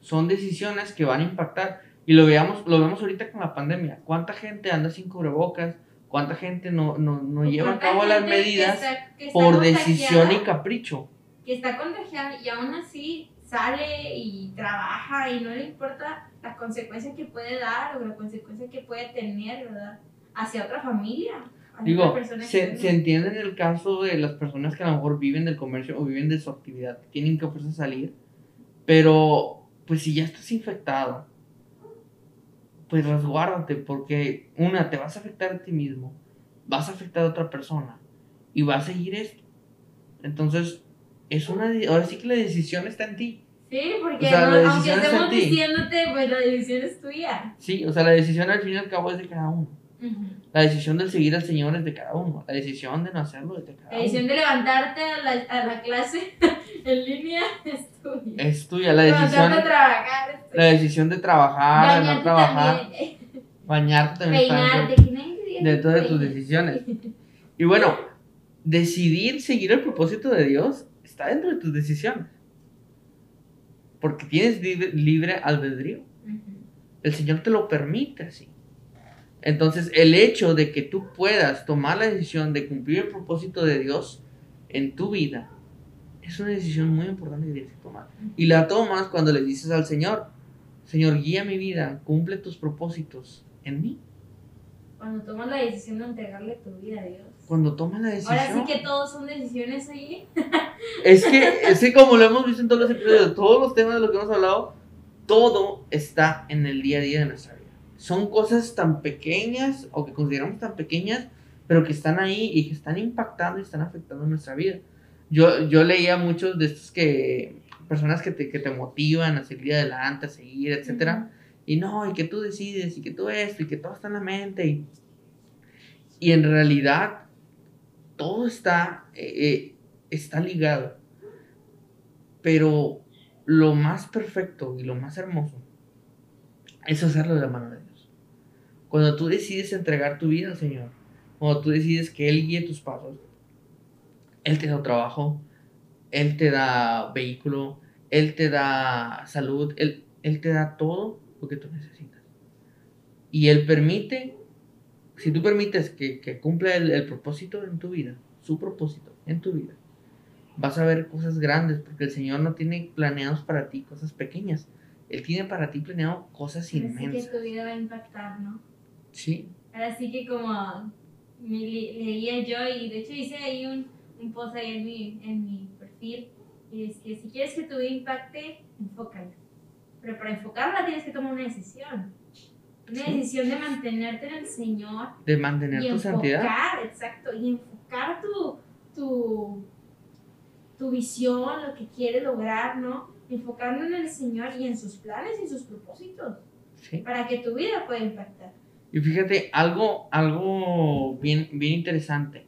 Son decisiones que van a impactar. Y lo, veamos, lo vemos ahorita con la pandemia. ¿Cuánta gente anda sin cubrebocas? ¿Cuánta gente no, no, no lleva a ¿Cuánta cabo las gente que medidas está- que está por decisión y capricho? Que está contagiada y aún así sale y trabaja y no le importa la consecuencia que puede dar o la consecuencia que puede tener, ¿verdad? Hacia otra familia. Digo, se, se entiende en el caso de las personas que a lo mejor viven del comercio o viven de su actividad, tienen que fuerza salir, pero pues si ya estás infectado, pues resguárdate porque una, te vas a afectar a ti mismo, vas a afectar a otra persona y va a seguir esto. Entonces, es una, ahora sí que la decisión está en ti. Sí, porque O sea, no- aunque estemos diciéndote, pues la decisión es tuya. Sí, o sea, la decisión al fin y al cabo es de cada uno. La decisión de seguir al Señor es de cada uno. La decisión de no hacerlo es de cada La uno. decisión de levantarte a la, a la clase en línea es tuya. Es tuya la decisión. a trabajar es tuya. La decisión de trabajar, de no trabajar, también. bañarte también Peinarte. de todas tus decisiones. Y bueno, decidir seguir el propósito de Dios está dentro de tus decisiones. Porque tienes libre, libre albedrío. El Señor te lo permite así. Entonces, el hecho de que tú puedas tomar la decisión de cumplir el propósito de Dios en tu vida es una decisión muy importante que tienes que tomar. Y la tomas cuando le dices al Señor, Señor, guía mi vida, cumple tus propósitos en mí. Cuando tomas la decisión de entregarle tu vida a Dios. Cuando tomas la decisión. Ahora sí que todos son decisiones ahí. Es que, es que como lo hemos visto en todos los episodios, todos los temas de los que hemos hablado, todo está en el día a día de nuestra vida. Son cosas tan pequeñas o que consideramos tan pequeñas, pero que están ahí y que están impactando y están afectando nuestra vida. Yo, yo leía muchos de estos que, personas que te, que te motivan a seguir adelante, a seguir, etcétera. Y no, y que tú decides, y que tú esto, y que todo está en la mente. Y, y en realidad, todo está, eh, eh, está ligado. Pero lo más perfecto y lo más hermoso es hacerlo de la mano de. Cuando tú decides entregar tu vida al Señor, cuando tú decides que Él guíe tus pasos, Él te da trabajo, Él te da vehículo, Él te da salud, Él, él te da todo lo que tú necesitas. Y Él permite, si tú permites que, que cumpla el, el propósito en tu vida, su propósito en tu vida, vas a ver cosas grandes, porque el Señor no tiene planeados para ti cosas pequeñas. Él tiene para ti planeado cosas Así que inmensas. tu vida va a impactar, ¿no? Sí, Ahora sí que como me le- leía yo y de hecho hice ahí un, un post ahí en mi, en mi perfil y decía, si quieres que tu vida impacte, enfócala. Pero para enfocarla tienes que tomar una decisión. Una Sí. decisión de mantenerte en el Señor de mantener y tu enfocar, santidad. exacto, y enfocar tu, tu, tu visión, lo que quieres lograr, ¿no? Enfocarlo en el Señor y en sus planes y sus propósitos, Sí. para que tu vida pueda impactar. Y fíjate, algo, algo bien, bien interesante.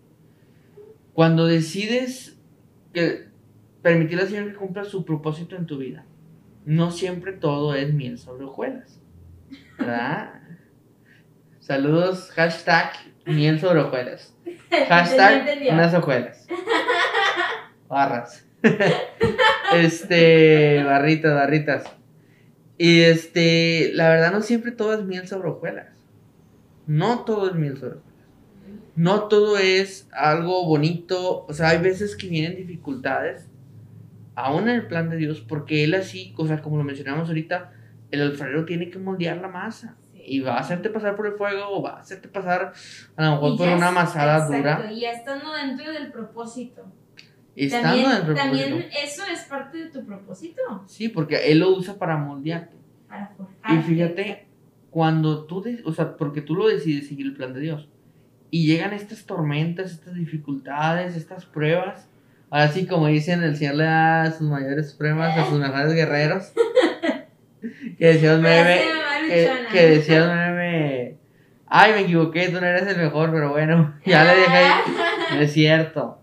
Cuando decides que permitir al Señor que cumpla su propósito en tu vida, no siempre todo es miel sobre hojuelas. ¿Verdad? Saludos, hashtag miel sobre hojuelas. Hashtag unas hojuelas. Barras. este, barritas, barritas. Y este, la verdad no siempre todo es miel sobre hojuelas. No todo es miel sobre. No todo es algo bonito. O sea, hay veces que vienen dificultades. Aún en el plan de Dios. Porque Él así, o sea, como lo mencionamos ahorita, el alfarero tiene que moldear la masa. Y va a hacerte pasar por el fuego o va a hacerte pasar a lo mejor por una amasada exacto, dura. Y ya estando dentro del propósito. Estando También, dentro del también propósito. eso es parte de tu propósito. Sí, porque Él lo usa para moldearte. Para forjarte. Y fíjate, cuando tú, de- o sea, porque tú lo decides seguir el plan de Dios, y llegan estas tormentas, estas dificultades, estas pruebas, ahora sí, como dicen, el Señor le da sus mayores pruebas a sus mejores guerreros. que decía un meme, que, decía un meme, ay, me equivoqué, tú no eres el mejor, pero bueno, ya le dejé ahí. No es cierto.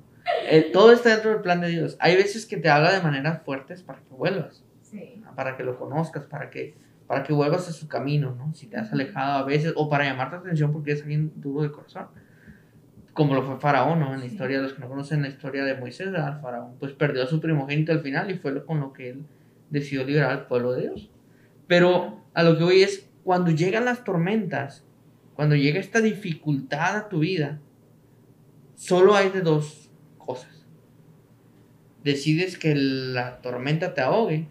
Eh, todo está dentro del plan de Dios. Hay veces que te habla de maneras fuertes para que vuelvas Sí. para que lo conozcas, para que, para que vuelvas a su camino, ¿no? Si te has alejado a veces, o para llamar tu atención porque es alguien duro de corazón. Como lo fue Faraón, ¿no? En la Sí. historia, los que no conocen la historia de Moisés, ¿verdad? Faraón, pues perdió a su primogénito al final y fue lo, con lo que él decidió liberar al pueblo de Dios. Pero a lo que voy es, cuando llegan las tormentas, cuando llega esta dificultad a tu vida, solo hay de dos cosas. Decides que la tormenta te ahogue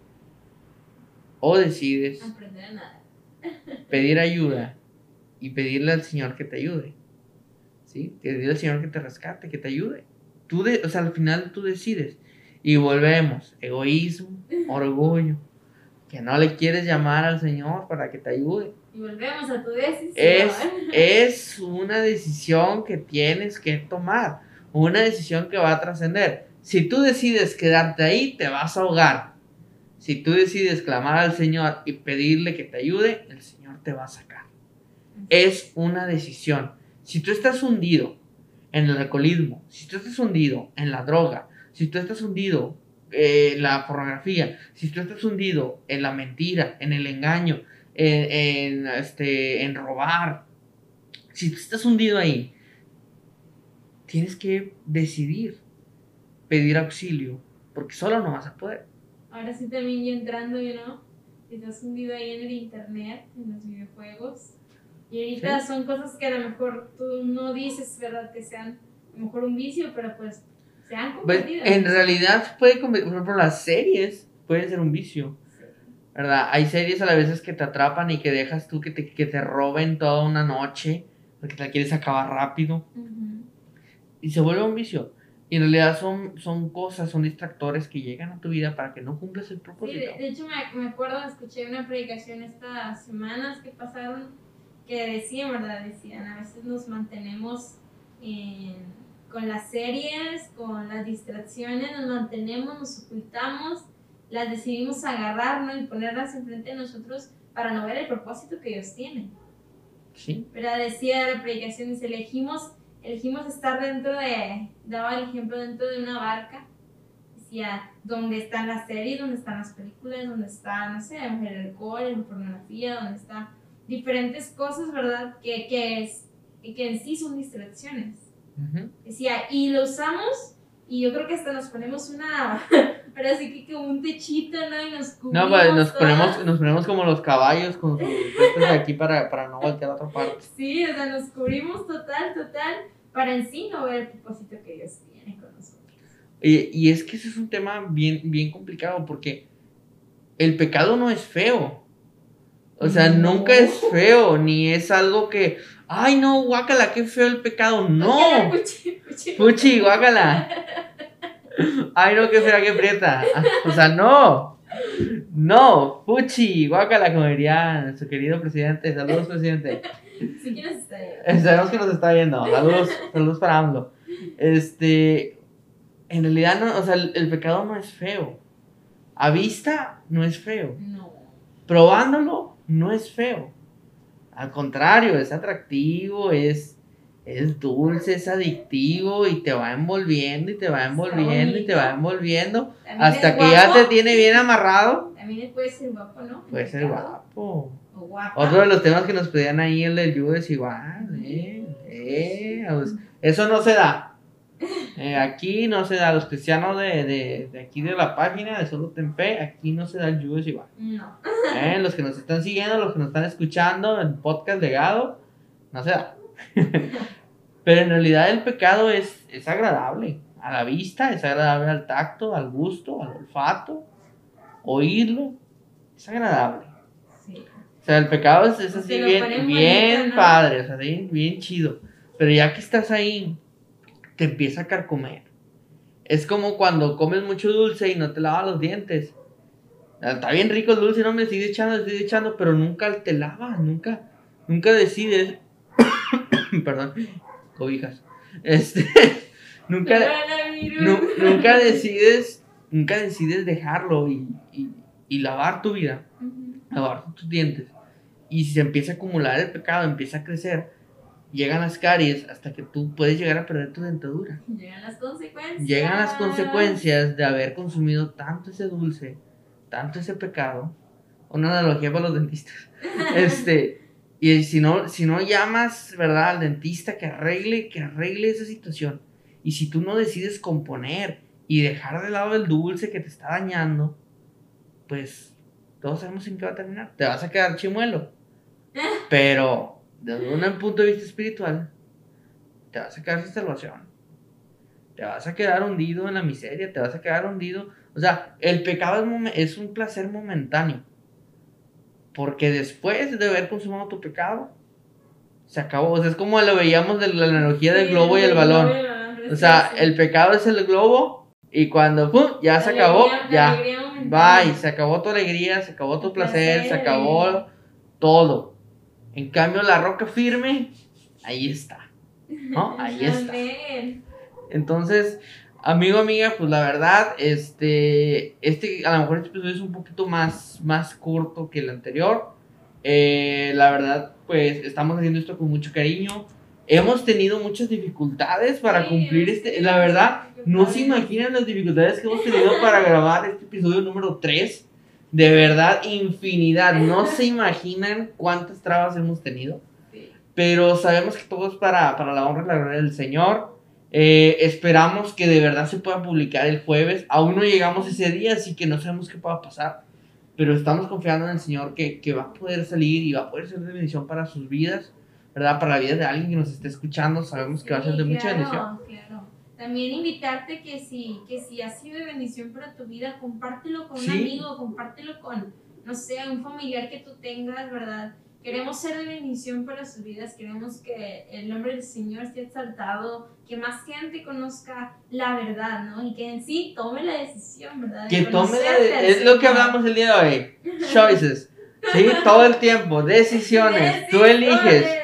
o decides Aprender a nada. pedir ayuda y pedirle al Señor que te ayude. ¿Sí? Pedirle al Señor que te rescate, que te ayude. Tú de, o sea, al final tú decides. Y volvemos, egoísmo, orgullo, que no le quieres llamar al Señor para que te ayude. Y volvemos a tu decisión. Es, es una decisión que tienes que tomar, una decisión que va a trascender. Si tú decides quedarte ahí, te vas a ahogar. Si tú decides clamar al Señor y pedirle que te ayude, el Señor te va a sacar. Es una decisión. Si tú estás hundido en el alcoholismo, si tú estás hundido en la droga, si tú estás hundido en la pornografía, si tú estás hundido en la mentira, en el engaño, en, en, este, en robar, si tú estás hundido ahí, tienes que decidir pedir auxilio, porque solo no vas a poder. Ahora sí también yo entrando, you know, estás hundido ahí en el internet, en los videojuegos. Y ahorita son cosas que a lo mejor tú no dices, ¿verdad? Que sean a lo mejor un vicio, pero pues se han Pues, convertido. en realidad puede, conver- por ejemplo, las series pueden ser un vicio. ¿verdad? Hay series a las veces que te atrapan y que dejas tú que te, que te roben toda una noche porque te la quieres acabar rápido y se vuelve un vicio. Y en realidad son, son cosas, son distractores que llegan a tu vida para que no cumplas el Sí, propósito. de, de hecho me, me acuerdo, escuché una predicación estas semanas que pasaron que decían, ¿verdad? Decían, a veces nos mantenemos en- con las series, con las distracciones, nos mantenemos, nos ocultamos, las decidimos agarrar ¿no? y ponerlas enfrente de nosotros para no ver el propósito que Dios tiene. Sí, ¿verdad? Decía la predicación, dice, elegimos, elegimos estar dentro de, daba el ejemplo dentro de una barca, decía, donde están las series, donde están las películas, donde está, no sé, el alcohol, la pornografía, donde está diferentes cosas, ¿verdad? Que, que es, que en sí son distracciones. Decía, y lo usamos y yo creo que hasta nos ponemos una, ahora sí que como un techito, ¿no? Y nos cubrimos No, pues nos ponemos, nos ponemos como los caballos con sus de aquí para, para no voltear a otra parte. Sí, o sea, nos cubrimos total, total, para en sí no ver el propósito que Dios tiene con nosotros. Y, y es que ese es un tema bien, bien complicado porque el pecado no es feo. O sea, No. nunca es feo, ni es algo que, ay no, guácala, qué feo el pecado. No, Puchi, puchi. puchi, guácala. Ay no, qué fea, qué prieta. O sea, no. No, puchi, guácala, como diría nuestro querido presidente. Saludos, presidente. Sí, ¿quién nos está viendo? Eh, Sabemos que nos está viendo. Saludos, saludos para AMLO. Este, en realidad, no, o sea, el, el pecado no es feo. A vista, no es feo. No. Probándolo, no es feo. Al contrario, es atractivo, es, es dulce, es adictivo y te va envolviendo y te va envolviendo y te va envolviendo También hasta que ya te tiene bien amarrado. También puede ser guapo, ¿no? Puede ser guapo. O. Otro de los temas que nos pedían ahí, el del yugo, es igual, eh, eh, pues, eso no se da. Eh, aquí no se da, los cristianos de, de, de aquí de la página de Solo Tempe, aquí no se da el yugo igual. No. Eh, los que nos están siguiendo, los que nos están escuchando en podcast legado, no se da. Pero en realidad el pecado es, es agradable a la vista, es agradable al tacto, al gusto, al olfato, oírlo, es agradable. Sí. O sea, el pecado es, es así bien, bien bonito, ¿no? padre, o sea, bien, bien chido. Pero ya que estás ahí, te empieza a carcomer. Es como cuando comes mucho dulce y no te lavas los dientes. Está bien rico el dulce, no me sigue echando, sigue echando, pero nunca te lavas, nunca, nunca decides. Perdón, cobijas. Este, nunca, nu- nunca decides, nunca decides dejarlo y, y, y lavar tu vida lavar tus dientes. Y si se empieza a acumular el pecado, empieza a crecer, llegan las caries hasta que tú puedes llegar a perder tu dentadura. Llegan las consecuencias. Llegan las consecuencias de haber consumido tanto ese dulce, tanto ese pecado. Una analogía para los dentistas. Este, y si no, si no llamas, ¿verdad?, al dentista que arregle, que arregle esa situación. Y si tú no decides componer y dejar de lado el dulce que te está dañando, pues todos sabemos en qué va a terminar. Te vas a quedar chimuelo. Pero desde un punto de vista espiritual, te vas a quedar sin salvación. Te vas a quedar hundido en la miseria, te vas a quedar hundido. O sea, el pecado es, es un placer momentáneo. Porque después de haber consumado tu pecado, se acabó. O sea, es como lo veíamos de la analogía del globo y el balón. O sea, el pecado es el globo y cuando ¡pum! ya se acabó, ya. Bye, se acabó tu alegría, se acabó tu placer, se acabó todo. En cambio, la roca firme, ahí está. ¿No? Ahí está. Entonces, amigo, amiga, pues la verdad, este, este, a lo mejor este episodio es un poquito más, más corto que el anterior. Eh, la verdad, pues estamos haciendo esto con mucho cariño. Hemos tenido muchas dificultades para Sí, cumplir este, la verdad, no se imaginan las dificultades que hemos tenido para grabar este episodio número 3. De verdad, infinidad. No se imaginan cuántas trabas hemos tenido Sí. pero sabemos que todo es para, para la honra y la gloria del Señor. Eh, esperamos que de verdad se pueda publicar el jueves. Aún no llegamos ese día, así que no sabemos qué pueda pasar. Pero estamos confiando en el Señor que, que va a poder salir y va a poder ser de bendición para sus vidas, ¿verdad? Para la vida de alguien que nos esté escuchando. Sabemos que va a ser de mucha bendición. También invitarte que si, que si ha sido de bendición para tu vida, compártelo con Sí. un amigo, compártelo con, no sé, un familiar que tú tengas, ¿verdad? Queremos ser de bendición para sus vidas, queremos que el nombre del Señor esté exaltado, que más gente conozca la verdad, ¿no? Y que en sí tome la decisión, ¿verdad? De Que tome la al Es lo que hablamos el día de hoy. Choices. ¿Sí? Todo el tiempo. Decisiones. Tú eliges. Decisiones.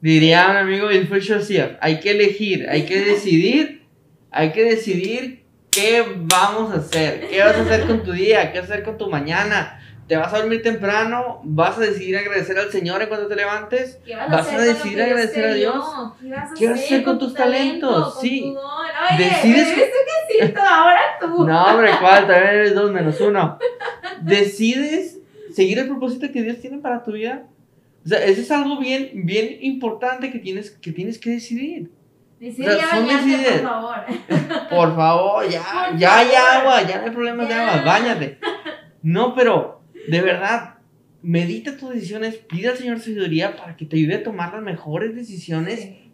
Diría un amigo Joseph, hay que elegir, hay que decidir, hay que decidir qué vamos a hacer, qué vas a hacer con tu día, qué vas a hacer con tu mañana. ¿Te vas a dormir temprano? ¿Vas a decidir agradecer al Señor en cuanto te levantes? ¿Qué vas, ¿Vas a con decidir agradecer a dio? Dios? ¿Qué vas a ¿Qué vas a hacer con tu tus talento, talentos? con Sí. tu? Oye, Decides- ¿viste que siento ahora tú? No, hombre, ¿cuál? También eres dos menos uno. ¿Decides seguir el propósito que Dios tiene para tu vida? O sea, eso es algo bien, bien importante que tienes que, tienes que decidir. Decir O sea, ya son decididas. por favor. Por favor, ya, Por ya hay agua, ya no hay problemas de agua, bañate. No, pero de verdad, medita tus decisiones, pide al Señor sabiduría para que te ayude a tomar las mejores decisiones Sí,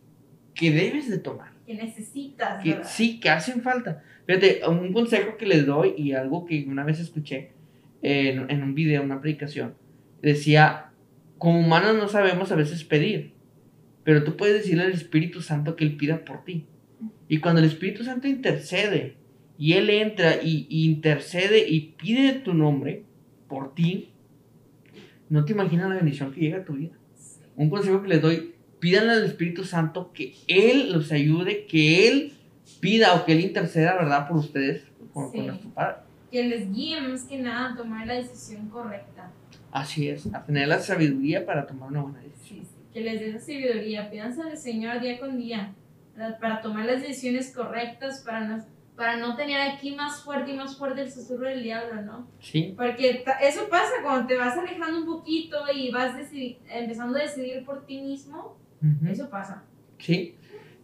que debes de tomar. que necesitas, Que ¿verdad? sí, que hacen falta. Fíjate, un consejo que les doy y algo que una vez escuché en, en un video, una predicación, decía, como humanos no sabemos a veces pedir, pero tú puedes decirle al Espíritu Santo que Él pida por ti. Y cuando el Espíritu Santo intercede y Él entra y, y intercede y pide tu nombre por ti, no te imaginas la bendición que llega a tu vida. Un consejo que les doy, pídanle al Espíritu Santo que Él los ayude, que Él pida o que Él interceda, ¿verdad? Por ustedes, nuestro Padre. Que les guíe más que nada a tomar la decisión correcta. Así es, a tener la sabiduría para tomar una buena decisión. Que les dé esa sabiduría. Pídanse al Señor día con día ¿verdad? para tomar las decisiones correctas, para no, para no tener aquí más fuerte y más fuerte el susurro del diablo, ¿no? Sí, Porque eso pasa cuando te vas alejando un poquito y vas empezando a decidir por ti mismo. ujú, Eso pasa. sí.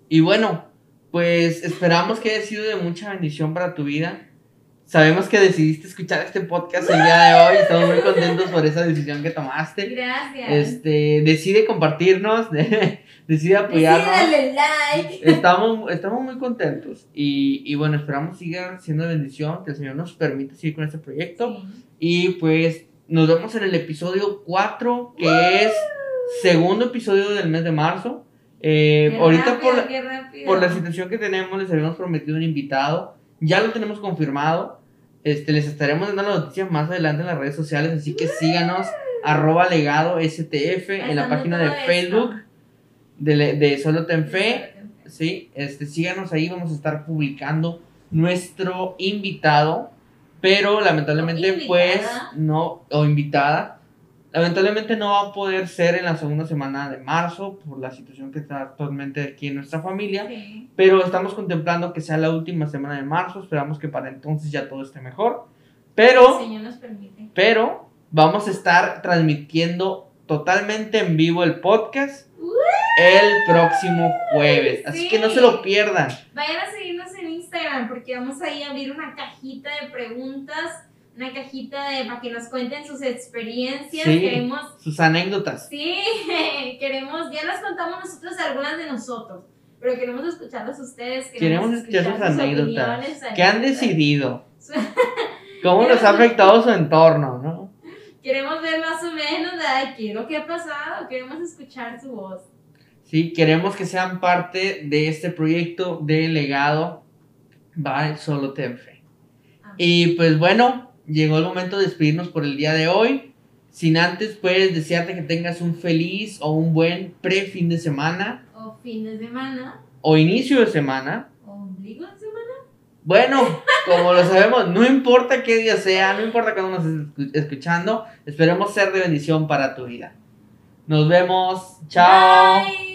Y bueno, pues esperamos que haya sido de mucha bendición para tu vida. Sabemos que decidiste escuchar este podcast el día de hoy. Estamos muy contentos por esa decisión que tomaste. Gracias. Este, decide compartirnos, decide Decide apoyarnos. darle like. Estamos, estamos muy contentos y, y bueno, esperamos siga siendo bendición, que el Señor nos permita seguir con este proyecto. Sí. Y pues nos vemos en el episodio 4, que es segundo episodio del mes de marzo. Eh, ahorita rápido, por la, por la situación que tenemos, les habíamos prometido un invitado. Ya lo tenemos confirmado. Este, les estaremos dando las noticias más adelante en las redes sociales, así que síganos, arroba legado STF en la página de. Facebook de, de Solo Ten Fe. Sí, este, síganos ahí, vamos a estar publicando nuestro invitado, pero lamentablemente pues no, o invitada, lamentablemente no va a poder ser en la segunda semana de marzo por la situación que está actualmente aquí en nuestra familia, Sí. pero estamos contemplando que sea la última semana de marzo, esperamos que para entonces ya todo esté mejor, pero... El Señor nos permite. pero vamos a estar transmitiendo totalmente en vivo el podcast el próximo jueves. Así que no se lo pierdan. Vayan a seguirnos en Instagram porque vamos ahí a abrir una cajita de preguntas, una cajita de para que nos cuenten sus experiencias. Sí. Queremos, Sus anécdotas. sí, queremos, ya las contamos nosotros algunas de nosotros, pero queremos escucharlos ustedes. Queremos escuchar sus anécdotas. ¿Qué han decidido? ¿Cómo les ha afectado su entorno? ¿no? Queremos ver más o menos de qué es lo que ha pasado, queremos escuchar su voz. Sí, queremos que sean parte de este proyecto de legado by Solo Ten Fe. Amén. Y pues bueno, llegó el momento de despedirnos por el día de hoy. Sin antes, pues, desearte que tengas un feliz o un buen pre-fin de semana O fin de semana, o inicio de semana. o ombligo de semana. Bueno, como lo sabemos, no importa qué día sea, no importa cuándo nos estés escu- escuchando, esperemos ser de bendición para tu vida. Nos vemos, chao. Bye.